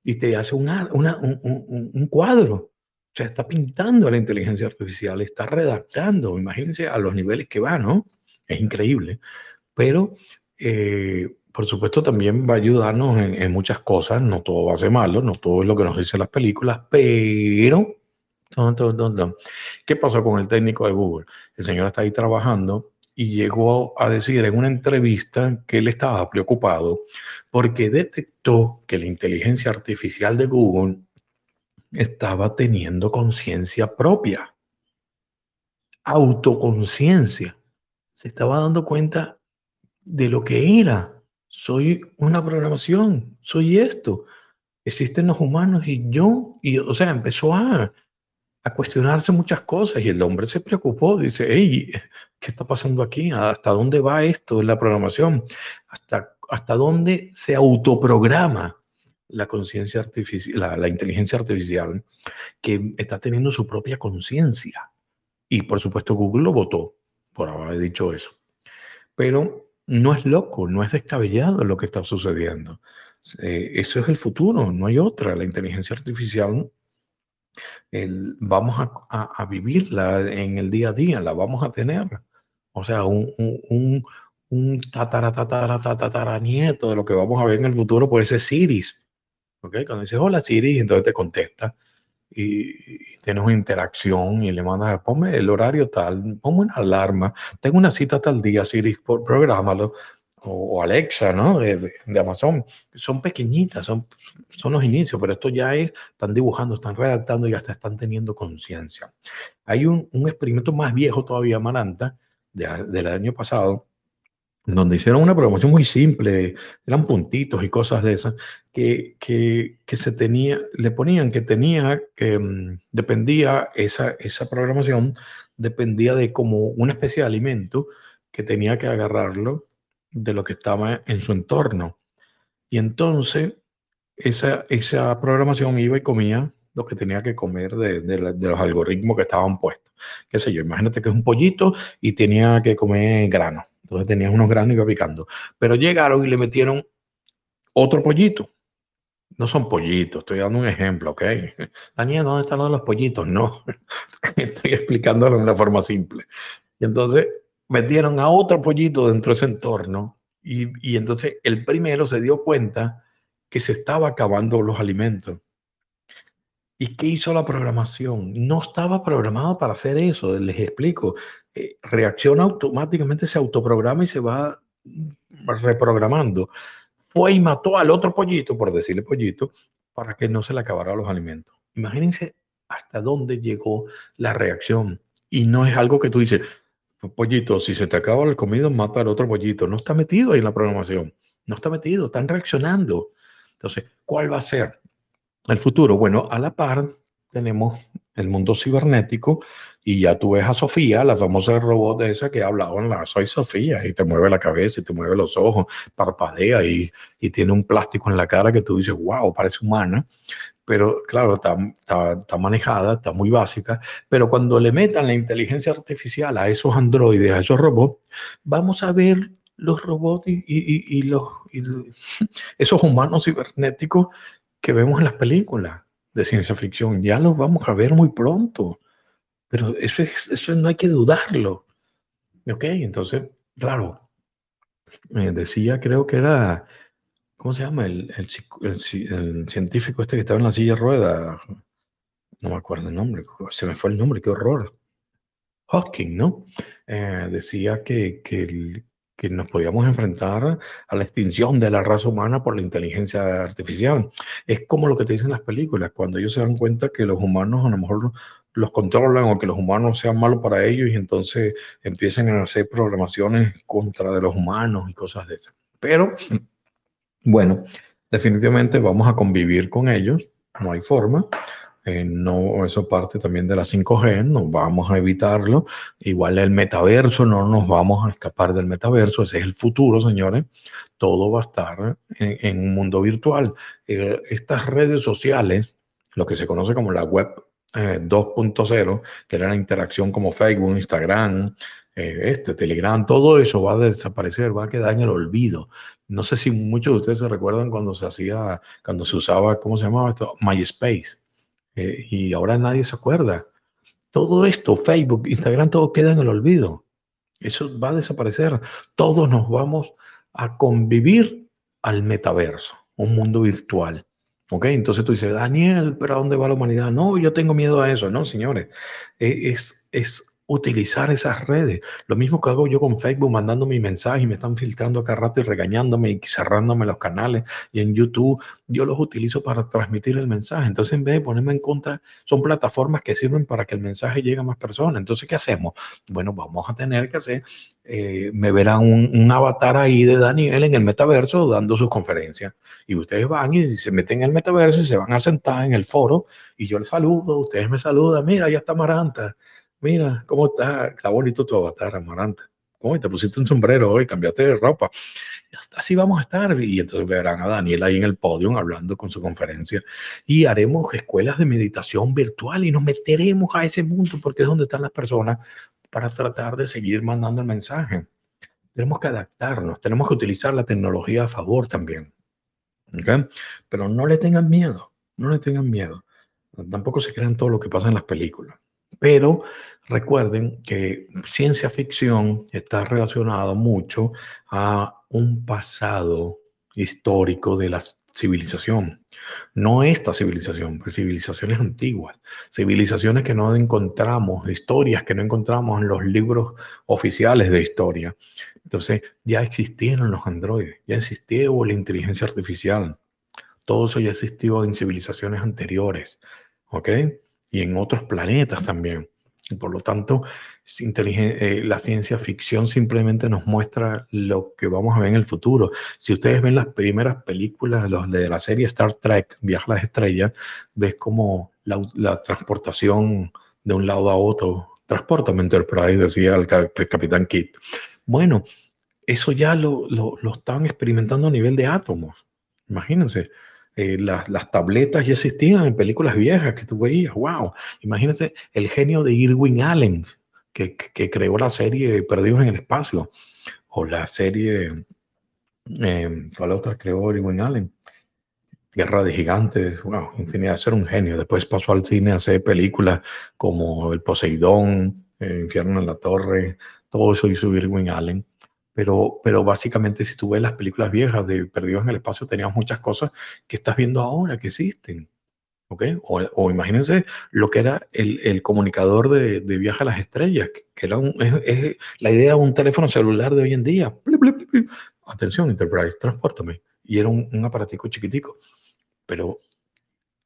y te hace una, un, cuadro. O sea, está pintando a la inteligencia artificial, está redactando. Imagínense a los niveles que va, ¿no? Es increíble. Pero, eh, por supuesto, también va a ayudarnos en, muchas cosas. No todo va a ser malo, no todo es lo que nos dicen las películas, pero... ¿Qué pasó con el técnico de Google? El señor está ahí trabajando y llegó a decir en una entrevista que él estaba preocupado porque detectó que la inteligencia artificial de Google estaba teniendo conciencia propia, autoconciencia. Se estaba dando cuenta de lo que era soy una programación, soy esto. Existen los humanos y yo, y o sea, empezó a, a cuestionarse muchas cosas y el hombre se preocupó, dice, hey, ¿qué está pasando aquí? ¿Hasta dónde va esto en la programación? ¿Hasta, hasta dónde se autoprograma la conciencia artificial, la, la, inteligencia artificial que está teniendo su propia conciencia? Y por supuesto Google lo votó por haber dicho eso. Pero no es loco, no es descabellado lo que está sucediendo. Eh, eso es el futuro, no hay otra. La inteligencia artificial el, vamos a, vivirla en el día a día, la vamos a tener. O sea, un, un, un tatara, tatara, tatara, nieto de lo que vamos a ver en el futuro por ese Siris. ¿Ok? Cuando dices, hola Siris, entonces te contesta y, tienes una interacción y le mandas, ponme el horario tal, ponme una alarma, tengo una cita tal día, Siris, prográmalo o, Alexa, ¿no? De, Amazon, son pequeñitas, son, son los inicios, pero esto ya es, están dibujando, están redactando y hasta están teniendo conciencia. Hay un, un, experimento más viejo todavía, Maranta, de, del año pasado, donde hicieron una programación muy simple, eran puntitos y cosas de esas, que, que, que se tenía, le ponían que tenía, que um, dependía, esa, esa programación dependía de como una especie de alimento que tenía que agarrarlo de lo que estaba en su entorno. Y entonces esa, esa programación iba y comía lo que tenía que comer de, de, de, los algoritmos que estaban puestos. Qué sé yo, imagínate que es un pollito y tenía que comer grano. Entonces tenías unos granos y iba picando. Pero llegaron y le metieron otro pollito. No son pollitos, estoy dando un ejemplo, ¿ok? Daniel, ¿dónde están los pollitos? No, estoy explicándolo en una forma simple. Y entonces metieron a otro pollito dentro de ese entorno y, y, entonces el primero se dio cuenta que se estaba acabando los alimentos. ¿Y qué hizo la programación? No estaba programado para hacer eso, les explico. Eh, reacciona automáticamente, se autoprograma y se va reprogramando. Fue y mató al otro pollito, por decirle pollito, para que no se le acabara los alimentos. Imagínense hasta dónde llegó la reacción. Y no es algo que tú dices, pollito, si se te acaba el comido, mata al otro pollito. No está metido ahí en la programación. No está metido, están reaccionando. Entonces, ¿cuál va a ser el futuro? Bueno, a la par tenemos el mundo cibernético y ya tú ves a Sofía, la famosa robot esa que hablaba en la Soy Sofía y te mueve la cabeza y te mueve los ojos, parpadea y, y tiene un plástico en la cara que tú dices, wow, parece humana pero claro, está, está, manejada, está muy básica, pero cuando le metan la inteligencia artificial a esos androides, a esos robots, vamos a ver los robots y, y, y los, esos humanos cibernéticos que vemos en las películas de ciencia ficción, ya los vamos a ver muy pronto, pero eso, es, eso no hay que dudarlo. Ok, entonces, claro, me decía, creo que era ¿Cómo se llama? El, el, el, el, científico este que estaba en la silla de rueda. No me acuerdo el nombre. Se me fue el nombre, qué horror. Hawking, ¿no? Eh, decía que, que, que, nos podíamos enfrentar a la extinción de la raza humana por la inteligencia artificial. Es como lo que te dicen las películas, cuando ellos se dan cuenta que los humanos a lo mejor los controlan o que los humanos sean malos para ellos y entonces empiezan a hacer programaciones contra de los humanos y cosas de esas. Pero bueno, definitivamente vamos a convivir con ellos, no hay forma. Eh, no, eso parte también de la 5G, no vamos a evitarlo. Igual el metaverso, no nos vamos a escapar del metaverso, ese es el futuro, señores. Todo va a estar en, un mundo virtual. Eh, estas redes sociales, lo que se conoce como la web eh, 2.0, que era la interacción como Facebook, Instagram, eh, este, Telegram, todo eso va a desaparecer, va a quedar en el olvido. No sé si muchos de ustedes se recuerdan cuando se hacía, cuando se usaba, ¿cómo se llamaba esto? MySpace. Eh, y ahora nadie se acuerda. Todo esto, Facebook, Instagram, todo queda en el olvido. Eso va a desaparecer. Todos nos vamos a convivir al metaverso, un mundo virtual. ¿Ok? Entonces tú dices, Daniel, ¿pero a dónde va la humanidad? No, yo tengo miedo a eso. No, señores. E, es, es utilizar esas redes. Lo mismo que hago yo con Facebook, mandando mi mensaje y me están filtrando acá rato y regañándome y cerrándome los canales. Y en YouTube yo los utilizo para transmitir el mensaje. Entonces, en vez de ponerme en contra, son plataformas que sirven para que el mensaje llegue a más personas. Entonces, ¿qué hacemos? Bueno, vamos a tener que hacer, eh, me verán un, avatar ahí de Daniel en el metaverso dando sus conferencias. Y ustedes van y se meten en el metaverso y se van a sentar en el foro y yo les saludo, ustedes me saludan, mira, ya está Maranta mira, ¿cómo está? Está bonito tu avatar, Amaranta. ¿Cómo te pusiste un sombrero hoy? Cambiaste de ropa. Hasta así vamos a estar. Y entonces verán a Daniel ahí en el podio hablando con su conferencia. Y haremos escuelas de meditación virtual y nos meteremos a ese mundo porque es donde están las personas para tratar de seguir mandando el mensaje. Tenemos que adaptarnos, tenemos que utilizar la tecnología a favor también. ¿Okay? Pero no le tengan miedo, no le tengan miedo. Tampoco se crean todo lo que pasa en las películas. Pero recuerden que ciencia ficción está relacionado mucho a un pasado histórico de la civilización. No esta civilización, pero civilizaciones antiguas, civilizaciones que no encontramos, historias que no encontramos en los libros oficiales de historia. Entonces ya existieron los androides, ya existió la inteligencia artificial. Todo eso ya existió en civilizaciones anteriores. ¿Ok? Y en otros planetas también. Y por lo tanto, eh, la ciencia ficción simplemente nos muestra lo que vamos a ver en el futuro. Si ustedes ven las primeras películas de la serie Star Trek, Viaja a las Estrellas, ves como la, transportación de un lado a otro, transportame Enterprise, decía el, capitán Kit. Bueno, eso ya lo, lo, lo están experimentando a nivel de átomos. Imagínense, eh, las, tabletas ya existían en películas viejas que tú veías. ¡Wow! Imagínate el genio de Irwin Allen, que, creó la serie Perdidos en el Espacio, o la serie. Eh, ¿Cuál otra creó Irwin Allen? Guerra de Gigantes, wow, infinidad, ser un genio. Después pasó al cine a hacer películas como El Poseidón, Infierno en la Torre, todo eso hizo Irwin Allen. Pero, pero básicamente si tú ves las películas viejas de Perdidos en el Espacio, teníamos muchas cosas que estás viendo ahora que existen. ¿ok? O, imagínense lo que era el, el comunicador de, de, viaje a las estrellas, que, era un, es, la idea de un teléfono celular de hoy en día. Atención, Enterprise, transportame. Y era un, un aparatico chiquitico. Pero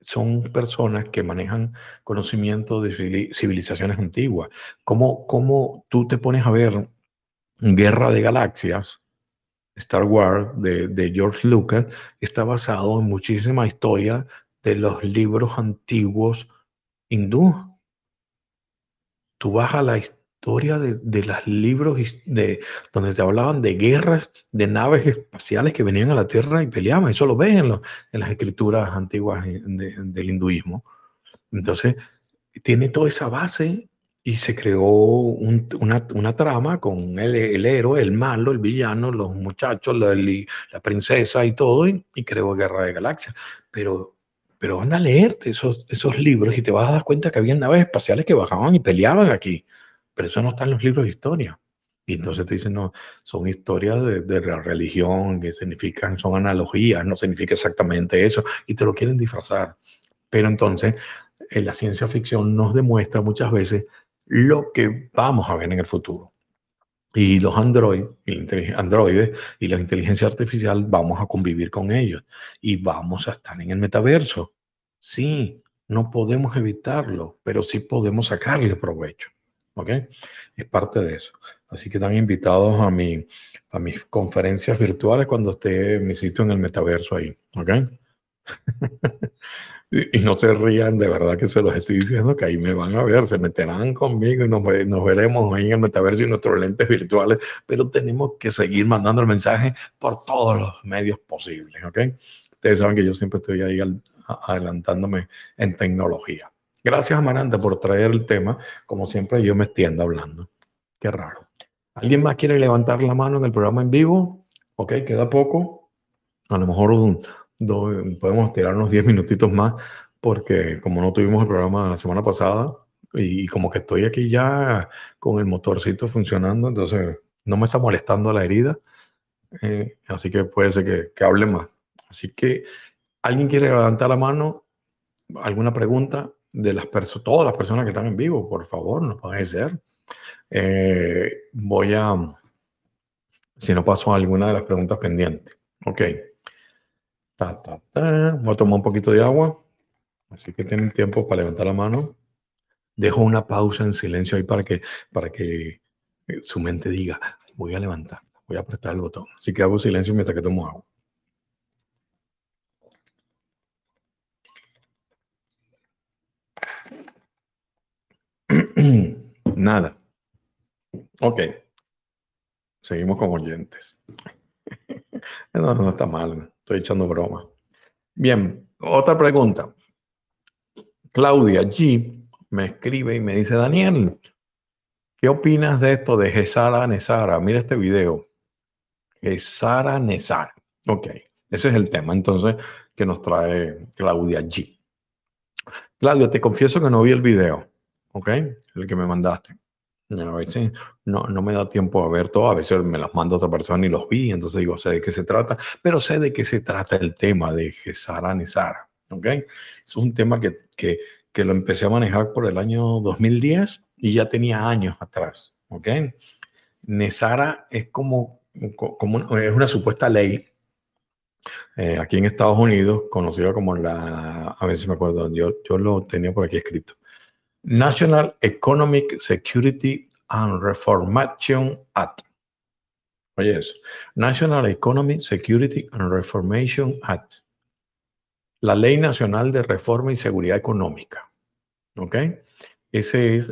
son personas que manejan conocimiento de civilizaciones antiguas. ¿Cómo, ¿Cómo tú te pones a ver Guerra de Galaxias, Star Wars de, George Lucas, está basado en muchísima historia de los libros antiguos hindú. Tú vas a la historia de, los libros de, donde te hablaban de guerras, de naves espaciales que venían a la Tierra y peleaban. Eso lo ves en, en las escrituras antiguas del hinduismo. Entonces, tiene toda esa base y se creó una, una, trama con el, el, héroe, el malo, el villano, los muchachos, la, la princesa y todo, y, creó Guerra de Galaxias. Pero, pero anda a leerte esos, esos libros y te vas a dar cuenta que había naves espaciales que bajaban y peleaban aquí. Pero eso no está en los libros de historia. Y entonces te dicen, no, son historias de, de, la religión, que significan, son analogías, no significa exactamente eso, y te lo quieren disfrazar. Pero entonces, en la ciencia ficción nos demuestra muchas veces lo que vamos a ver en el futuro. Y los Android, androides y la inteligencia artificial vamos a convivir con ellos y vamos a estar en el metaverso. Sí, no podemos evitarlo, pero sí podemos sacarle provecho. ¿Ok? Es parte de eso. Así que están invitados a, mi, a mis conferencias virtuales cuando esté mi sitio en el metaverso ahí. ¿Ok? Y, no se rían, de verdad que se los estoy diciendo, que ahí me van a ver, se meterán conmigo y nos, nos veremos ahí en el metaverso y nuestros lentes virtuales, pero tenemos que seguir mandando el mensaje por todos los medios posibles, ¿ok? Ustedes saben que yo siempre estoy ahí adelantándome en tecnología. Gracias, Amaranta, por traer el tema. Como siempre, yo me extiendo hablando. Qué raro. ¿Alguien más quiere levantar la mano en el programa en vivo? Ok, queda poco. A lo mejor un, podemos tirarnos 10 minutitos más porque como no tuvimos el programa la semana pasada y, como que estoy aquí ya con el motorcito funcionando, entonces no me está molestando la herida, eh, así que puede ser que, que hable más. Así que, ¿alguien quiere levantar la mano? ¿Alguna pregunta de las personas, todas las personas que están en vivo? Por favor, nos pueden hacer. Eh, voy a, si no paso a alguna de las preguntas pendientes. Ok. Ta, ta, ta. Voy a tomar un poquito de agua. Así que tienen tiempo para levantar la mano. Dejo una pausa en silencio ahí para que, para que eh, su mente diga, voy a levantar, voy a apretar el botón. Así que hago silencio mientras que tomo agua. Nada. Ok. Seguimos con oyentes. No, no está mal. Estoy echando broma. Bien, otra pregunta. Claudia G me escribe y me dice, Daniel, ¿qué opinas de esto de Gesara Nesara? Mira este video. Gesara Nesara. Ok, ese es el tema entonces que nos trae Claudia G. Claudia, te confieso que no vi el video. ¿ok? El que me mandaste. A veces no, no me da tiempo a ver todo, a veces me las manda otra persona y los vi, entonces digo, sé de qué se trata, pero sé de qué se trata el tema de Gesara Nesara, ¿ok? Es un tema que, que, que lo empecé a manejar por el año 2010 y ya tenía años atrás, ¿ok? Nesara es como, como es una supuesta ley eh, aquí en Estados Unidos, conocida como la, a ver si me acuerdo, yo, yo lo tenía por aquí escrito, National Economic Security and Reformation Act. Oye eso. National Economic Security and Reformation Act. La Ley Nacional de Reforma y Seguridad Económica. ¿Ok? Ese es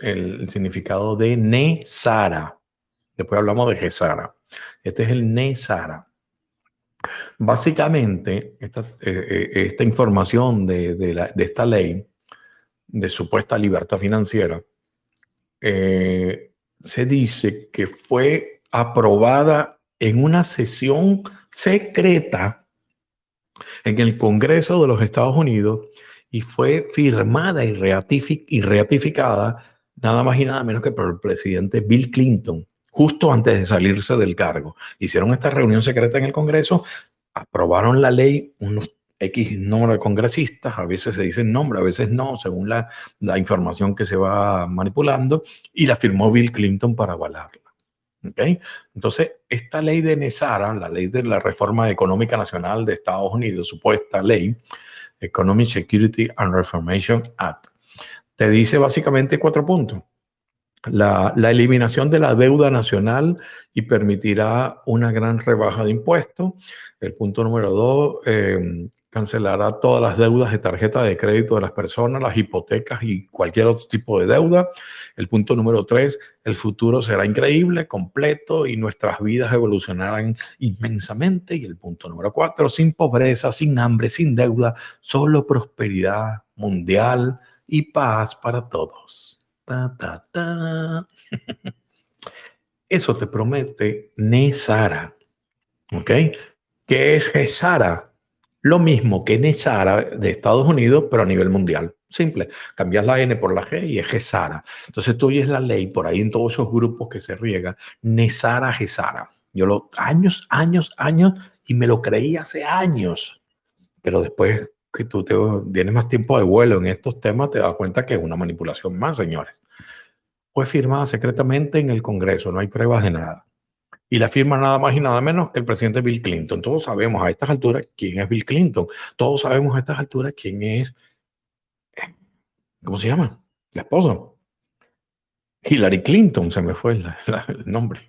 el, significado de NESARA. Después hablamos de GESARA. Este es el NESARA. Básicamente, esta, eh, eh, esta información de, de esta ley de supuesta libertad financiera, eh, se dice que fue aprobada en una sesión secreta en el Congreso de los Estados Unidos y fue firmada y, y ratificada nada más y nada menos que por el presidente Bill Clinton, justo antes de salirse del cargo. Hicieron esta reunión secreta en el Congreso, aprobaron la ley unos X número de congresistas, a veces se dice nombre, a veces no, según la, la, información que se va manipulando, y la firmó Bill Clinton para avalarla. ¿Okay? Entonces, esta ley de Nesara, la ley de la Reforma Económica Nacional de Estados Unidos, supuesta ley, Economic Security and Reformation Act, te dice básicamente cuatro puntos. La, la, eliminación de la deuda nacional y permitirá una gran rebaja de impuestos. El punto número dos, eh, cancelará todas las deudas de tarjeta de crédito de las personas, las hipotecas y cualquier otro tipo de deuda. El punto número tres, el futuro será increíble, completo y nuestras vidas evolucionarán inmensamente. Y el punto número cuatro, sin pobreza, sin hambre, sin deuda, solo prosperidad mundial y paz para todos. Ta, ta, ta. Eso te promete Nesara. ¿Ok? ¿Qué es Gesara? Lo mismo que Nesara de Estados Unidos, pero a nivel mundial. Simple. Cambias la N por la G y es Gesara. Entonces tú oyes la ley por ahí en todos esos grupos que se riegan. Nesara, Gesara. Yo lo, años, años, años, y me lo creí hace años. Pero después que tú tienes más tiempo de vuelo en estos temas, te das cuenta que es una manipulación más, señores. Fue firmada secretamente en el Congreso, no hay pruebas de nada y la firma nada más y nada menos que el presidente Bill Clinton. Todos sabemos a estas alturas quién es Bill Clinton. Todos sabemos a estas alturas quién es, ¿cómo se llama? La esposa. Hillary Clinton, se me fue el, nombre.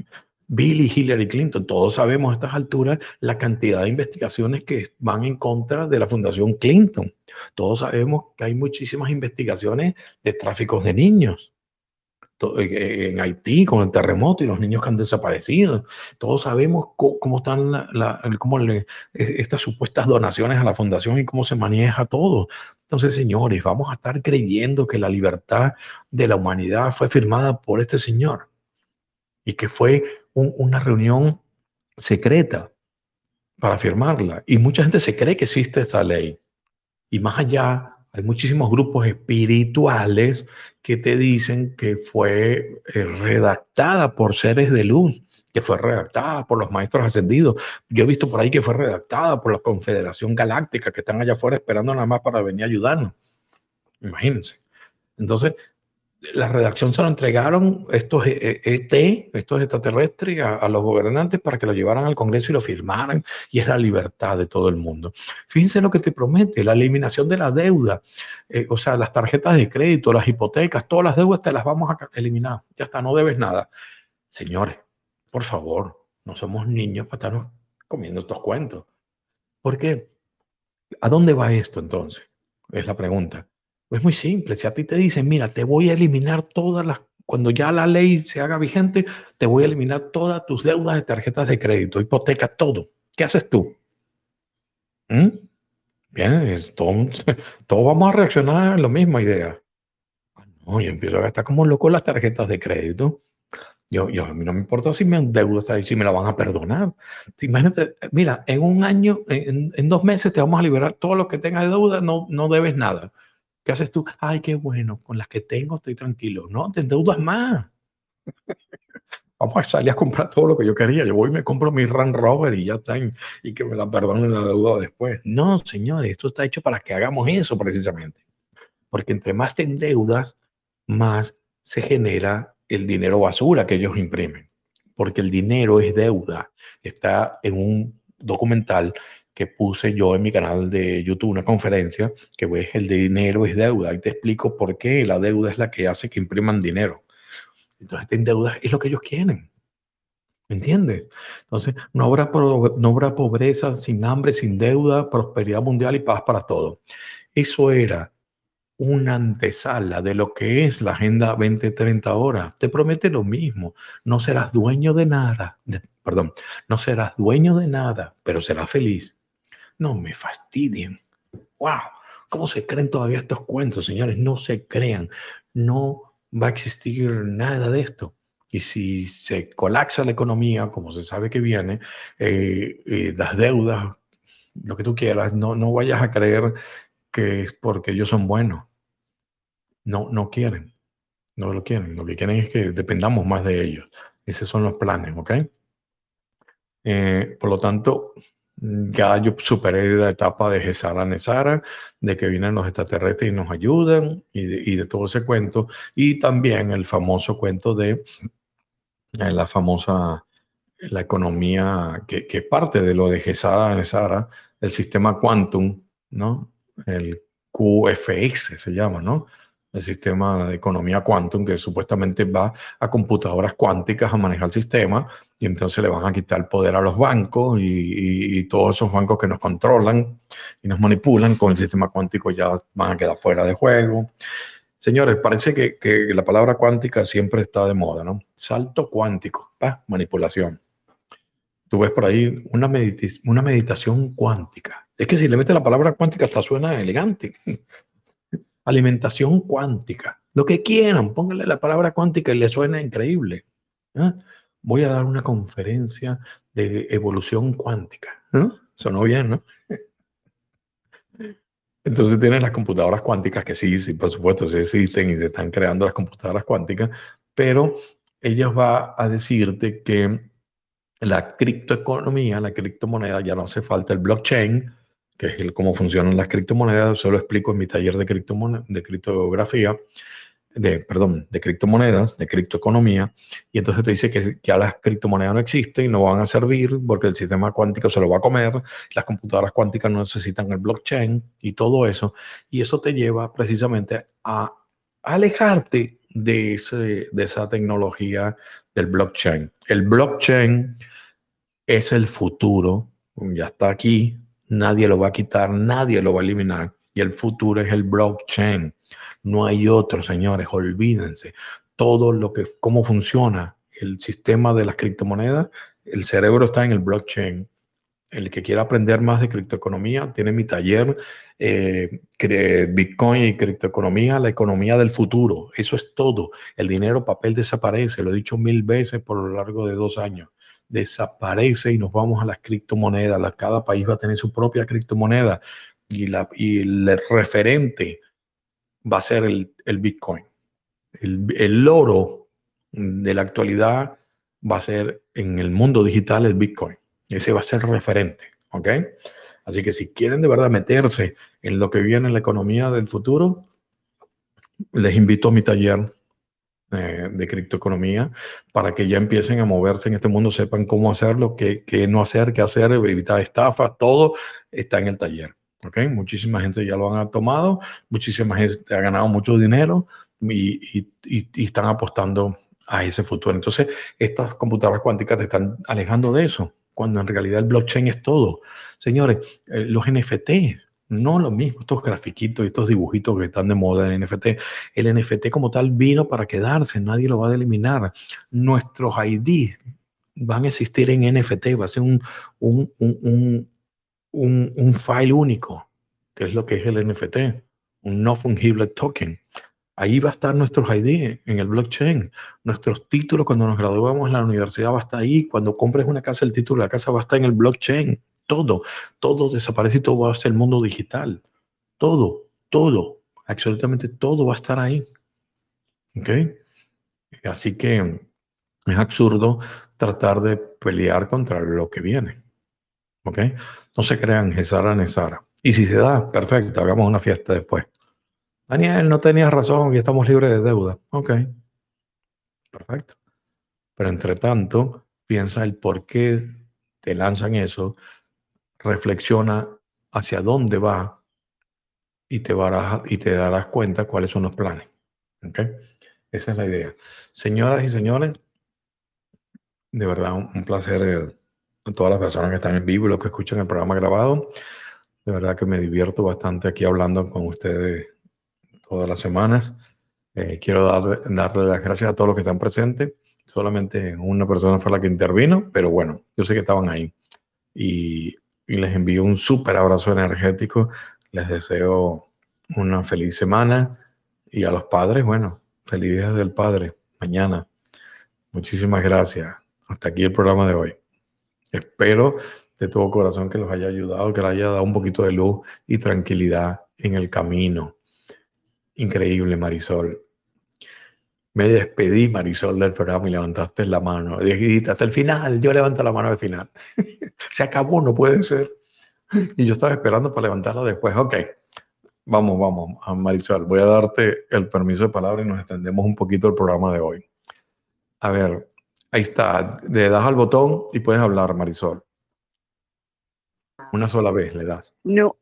Bill y Hillary Clinton. Todos sabemos a estas alturas la cantidad de investigaciones que van en contra de la Fundación Clinton. Todos sabemos que hay muchísimas investigaciones de tráficos de niños. Eh, en Haití con el terremoto y los niños que han desaparecido. Todos sabemos cómo, están la, cómo le, e, estas supuestas donaciones a la fundación y cómo se maneja todo. Entonces, señores, vamos a estar creyendo que la libertad de la humanidad fue firmada por este señor y que fue una reunión secreta para firmarla. Y mucha gente se cree que existe esa ley. Y más allá, hay muchísimos grupos espirituales que te dicen que fue eh, redactada por seres de luz, que fue redactada por los maestros ascendidos. Yo he visto por ahí que fue redactada por la Confederación Galáctica, que están allá afuera esperando nada más para venir a ayudarnos. Imagínense. Entonces, la redacción se lo entregaron estos ET, e estos extraterrestres, a, los gobernantes para que lo llevaran al Congreso y lo firmaran, y es la libertad de todo el mundo. Fíjense lo que te promete, la eliminación de la deuda, eh, o sea, las tarjetas de crédito, las hipotecas, todas las deudas te las vamos a eliminar, ya está, no debes nada. Señores, por favor, no somos niños para estarnos comiendo estos cuentos. ¿Por qué? ¿A dónde va esto entonces? Es la pregunta. Es muy simple. Si a ti te dicen, mira, te voy a eliminar todas las, cuando ya la ley se haga vigente, te voy a eliminar todas tus deudas de tarjetas de crédito, hipoteca, todo. ¿Qué haces tú? ¿Mm? Bien, todos, todo vamos a reaccionar a la misma idea. Ah, no, yo empiezo a gastar como loco las tarjetas de crédito. Yo, yo, a mí no me importa si me endeudas ahí, si me la van a perdonar. Imagínate, mira, en un año, en, en, dos meses te vamos a liberar todo lo que tengas de deuda, no, no debes nada. ¿Qué haces tú? Ay, qué bueno, con las que tengo estoy tranquilo. No, te endeudas más. Vamos a salir a comprar todo lo que yo quería. Yo voy y me compro mi Run Rover y ya está. Y que me la perdonen la deuda después. No, señores, esto está hecho para que hagamos eso precisamente. Porque entre más te endeudas, más se genera el dinero basura que ellos imprimen. Porque el dinero es deuda. Está en un documental que puse yo en mi canal de YouTube, una conferencia que ves el dinero es deuda y te explico por qué la deuda es la que hace que impriman dinero. Entonces, en deuda es lo que ellos quieren. ¿Me entiendes? Entonces, no habrá, no habrá pobreza sin hambre, sin deuda, prosperidad mundial y paz para todos. Eso era una antesala de lo que es la Agenda 2030 ahora. Te promete lo mismo. No serás dueño de nada. perdón, no serás dueño de nada, pero serás feliz. No me fastidien. ¡Wow! ¿Cómo se creen todavía estos cuentos, señores? No se crean. No va a existir nada de esto. Y si se colapsa la economía, como se sabe que viene, eh, eh, las deudas, lo que tú quieras, no, no vayas a creer que es porque ellos son buenos. No, no quieren. No lo quieren. Lo que quieren es que dependamos más de ellos. Esos son los planes, ¿ok? Eh, por lo tanto, ya yo superé la etapa de Gesara Nesara, de que vienen los extraterrestres y nos ayudan, y de, todo ese cuento, y también el famoso cuento de eh, la famosa, la economía, que, parte de lo de Gesara Nesara, el sistema quantum, ¿no? El QFS se llama, ¿no? El sistema de economía quantum, que supuestamente va a computadoras cuánticas a manejar el sistema, y entonces le van a quitar el poder a los bancos y, todos esos bancos que nos controlan y nos manipulan con el sistema cuántico ya van a quedar fuera de juego. Señores, parece que, que la palabra cuántica siempre está de moda, ¿no? Salto cuántico, manipulación. Tú ves por ahí una, una meditación cuántica. Es que si le metes la palabra cuántica hasta suena elegante alimentación cuántica, lo que quieran, pónganle la palabra cuántica y le suena increíble. ¿eh? Voy a dar una conferencia de evolución cuántica. ¿no? Sonó bien, ¿no? Entonces tienen las computadoras cuánticas que sí, sí, por supuesto, sí existen y se están creando las computadoras cuánticas, pero ellas va a decirte que la criptoeconomía, la criptomoneda, ya no hace falta el blockchain, que es el, cómo funcionan las criptomonedas, eso lo explico en mi taller de, de criptografía, de, perdón, de criptomonedas, de criptoeconomía, y entonces te dice que ya las criptomonedas no existen y no van a servir porque el sistema cuántico se lo va a comer, las computadoras cuánticas no necesitan el blockchain y todo eso, y eso te lleva precisamente a alejarte de, ese, de esa tecnología del blockchain. El blockchain es el futuro, ya está aquí, nadie lo va a quitar, nadie lo va a eliminar. Y el futuro es el blockchain. No hay otro, señores, olvídense. Todo lo que, cómo funciona el sistema de las criptomonedas, el cerebro está en el blockchain. El que quiera aprender más de criptoeconomía, tiene mi taller eh, Bitcoin y criptoeconomía, la economía del futuro. Eso es todo. El dinero, papel desaparece. Lo he dicho mil veces por lo largo de dos años desaparece y nos vamos a las criptomonedas. Cada país va a tener su propia criptomoneda y, la, y el referente va a ser el, Bitcoin. El, el, oro de la actualidad va a ser en el mundo digital el Bitcoin. Ese va a ser referente. ¿Ok? Así que si quieren de verdad meterse en lo que viene en la economía del futuro, les invito a mi taller eh, de criptoeconomía para que ya empiecen a moverse en este mundo, sepan cómo hacerlo, qué, qué no hacer, qué hacer, evitar estafas, todo está en el taller. ¿okay? Muchísima gente ya lo han tomado, muchísima gente ha ganado mucho dinero y, y, están apostando a ese futuro. Entonces, estas computadoras cuánticas te están alejando de eso, cuando en realidad el blockchain es todo. Señores, eh, los NFT, no lo mismo, estos grafiquitos y estos dibujitos que están de moda en NFT. El NFT como tal vino para quedarse, nadie lo va a eliminar. Nuestros IDs van a existir en NFT, va a ser un, un, un, un, un file único, que es lo que es el NFT, un no fungible token. Ahí va a estar nuestros ID en el blockchain. Nuestros títulos cuando nos graduamos en la universidad va a estar ahí. Cuando compres una casa, el título de la casa va a estar en el blockchain. Todo, todo desaparece y todo va a ser el mundo digital. Todo, todo, absolutamente todo va a estar ahí. ¿Ok? Así que es absurdo tratar de pelear contra lo que viene. ¿Ok? No se crean, Gesara Nesara. Y si se da, perfecto, hagamos una fiesta después. Daniel, no tenías razón y estamos libres de deuda. Ok, perfecto. Pero entre tanto, piensa el por qué te lanzan eso, reflexiona hacia dónde va y te, y te darás cuenta cuáles son los planes. ¿Ok? Esa es la idea. Señoras y señores, de verdad un, placer a todas las personas que están en vivo y los que escuchan el programa grabado. De verdad que me divierto bastante aquí hablando con ustedes todas las semanas. Eh, quiero dar, darle las gracias a todos los que están presentes. Solamente una persona fue la que intervino, pero bueno, yo sé que estaban ahí. Y, y les envío un súper abrazo energético. Les deseo una feliz semana. Y a los padres, bueno, feliz día del padre mañana. Muchísimas gracias. Hasta aquí el programa de hoy. Espero de todo corazón que los haya ayudado, que les haya dado un poquito de luz y tranquilidad en el camino. Increíble, Marisol. Me despedí, Marisol, del programa y levantaste la mano. Dijiste, hasta el final, yo levanto la mano al final. Se acabó, no puede ser. Y yo estaba esperando para levantarla después. Ok, vamos, vamos, a Marisol. Voy a darte el permiso de palabra y nos extendemos un poquito el programa de hoy. A ver, ahí está. Le das al botón y puedes hablar, Marisol. Una sola vez le das. No,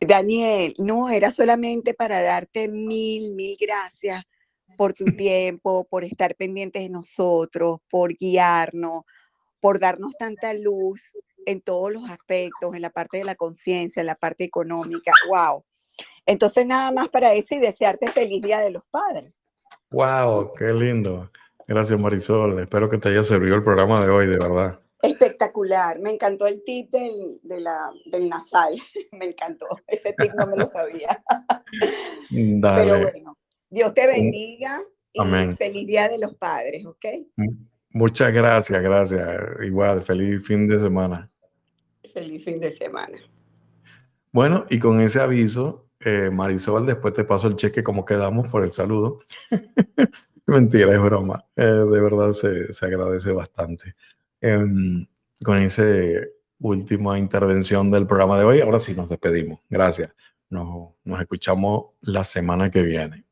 Daniel, no, era solamente para darte mil, mil gracias por tu tiempo, por estar pendientes de nosotros, por guiarnos, por darnos tanta luz en todos los aspectos, en la parte de la conciencia, en la parte económica. ¡Wow! Entonces, nada más para eso y desearte feliz Día de los Padres. ¡Wow! ¡Qué lindo! Gracias, Marisol. Espero que te haya servido el programa de hoy, de verdad. Espectacular, me encantó el tip del, del nasal, me encantó, ese tip no me lo sabía. Pero bueno, Dios te bendiga y feliz Día de los Padres, ¿ok? Muchas gracias, gracias. Igual, feliz fin de semana. Feliz fin de semana. Bueno, y con ese aviso, eh, Marisol, después te paso el cheque como quedamos por el saludo. Mentira, es broma. Eh, de verdad se, se agradece bastante. Em, con esa última intervención del programa de hoy. Ahora sí nos despedimos. Gracias. Nos, nos escuchamos la semana que viene.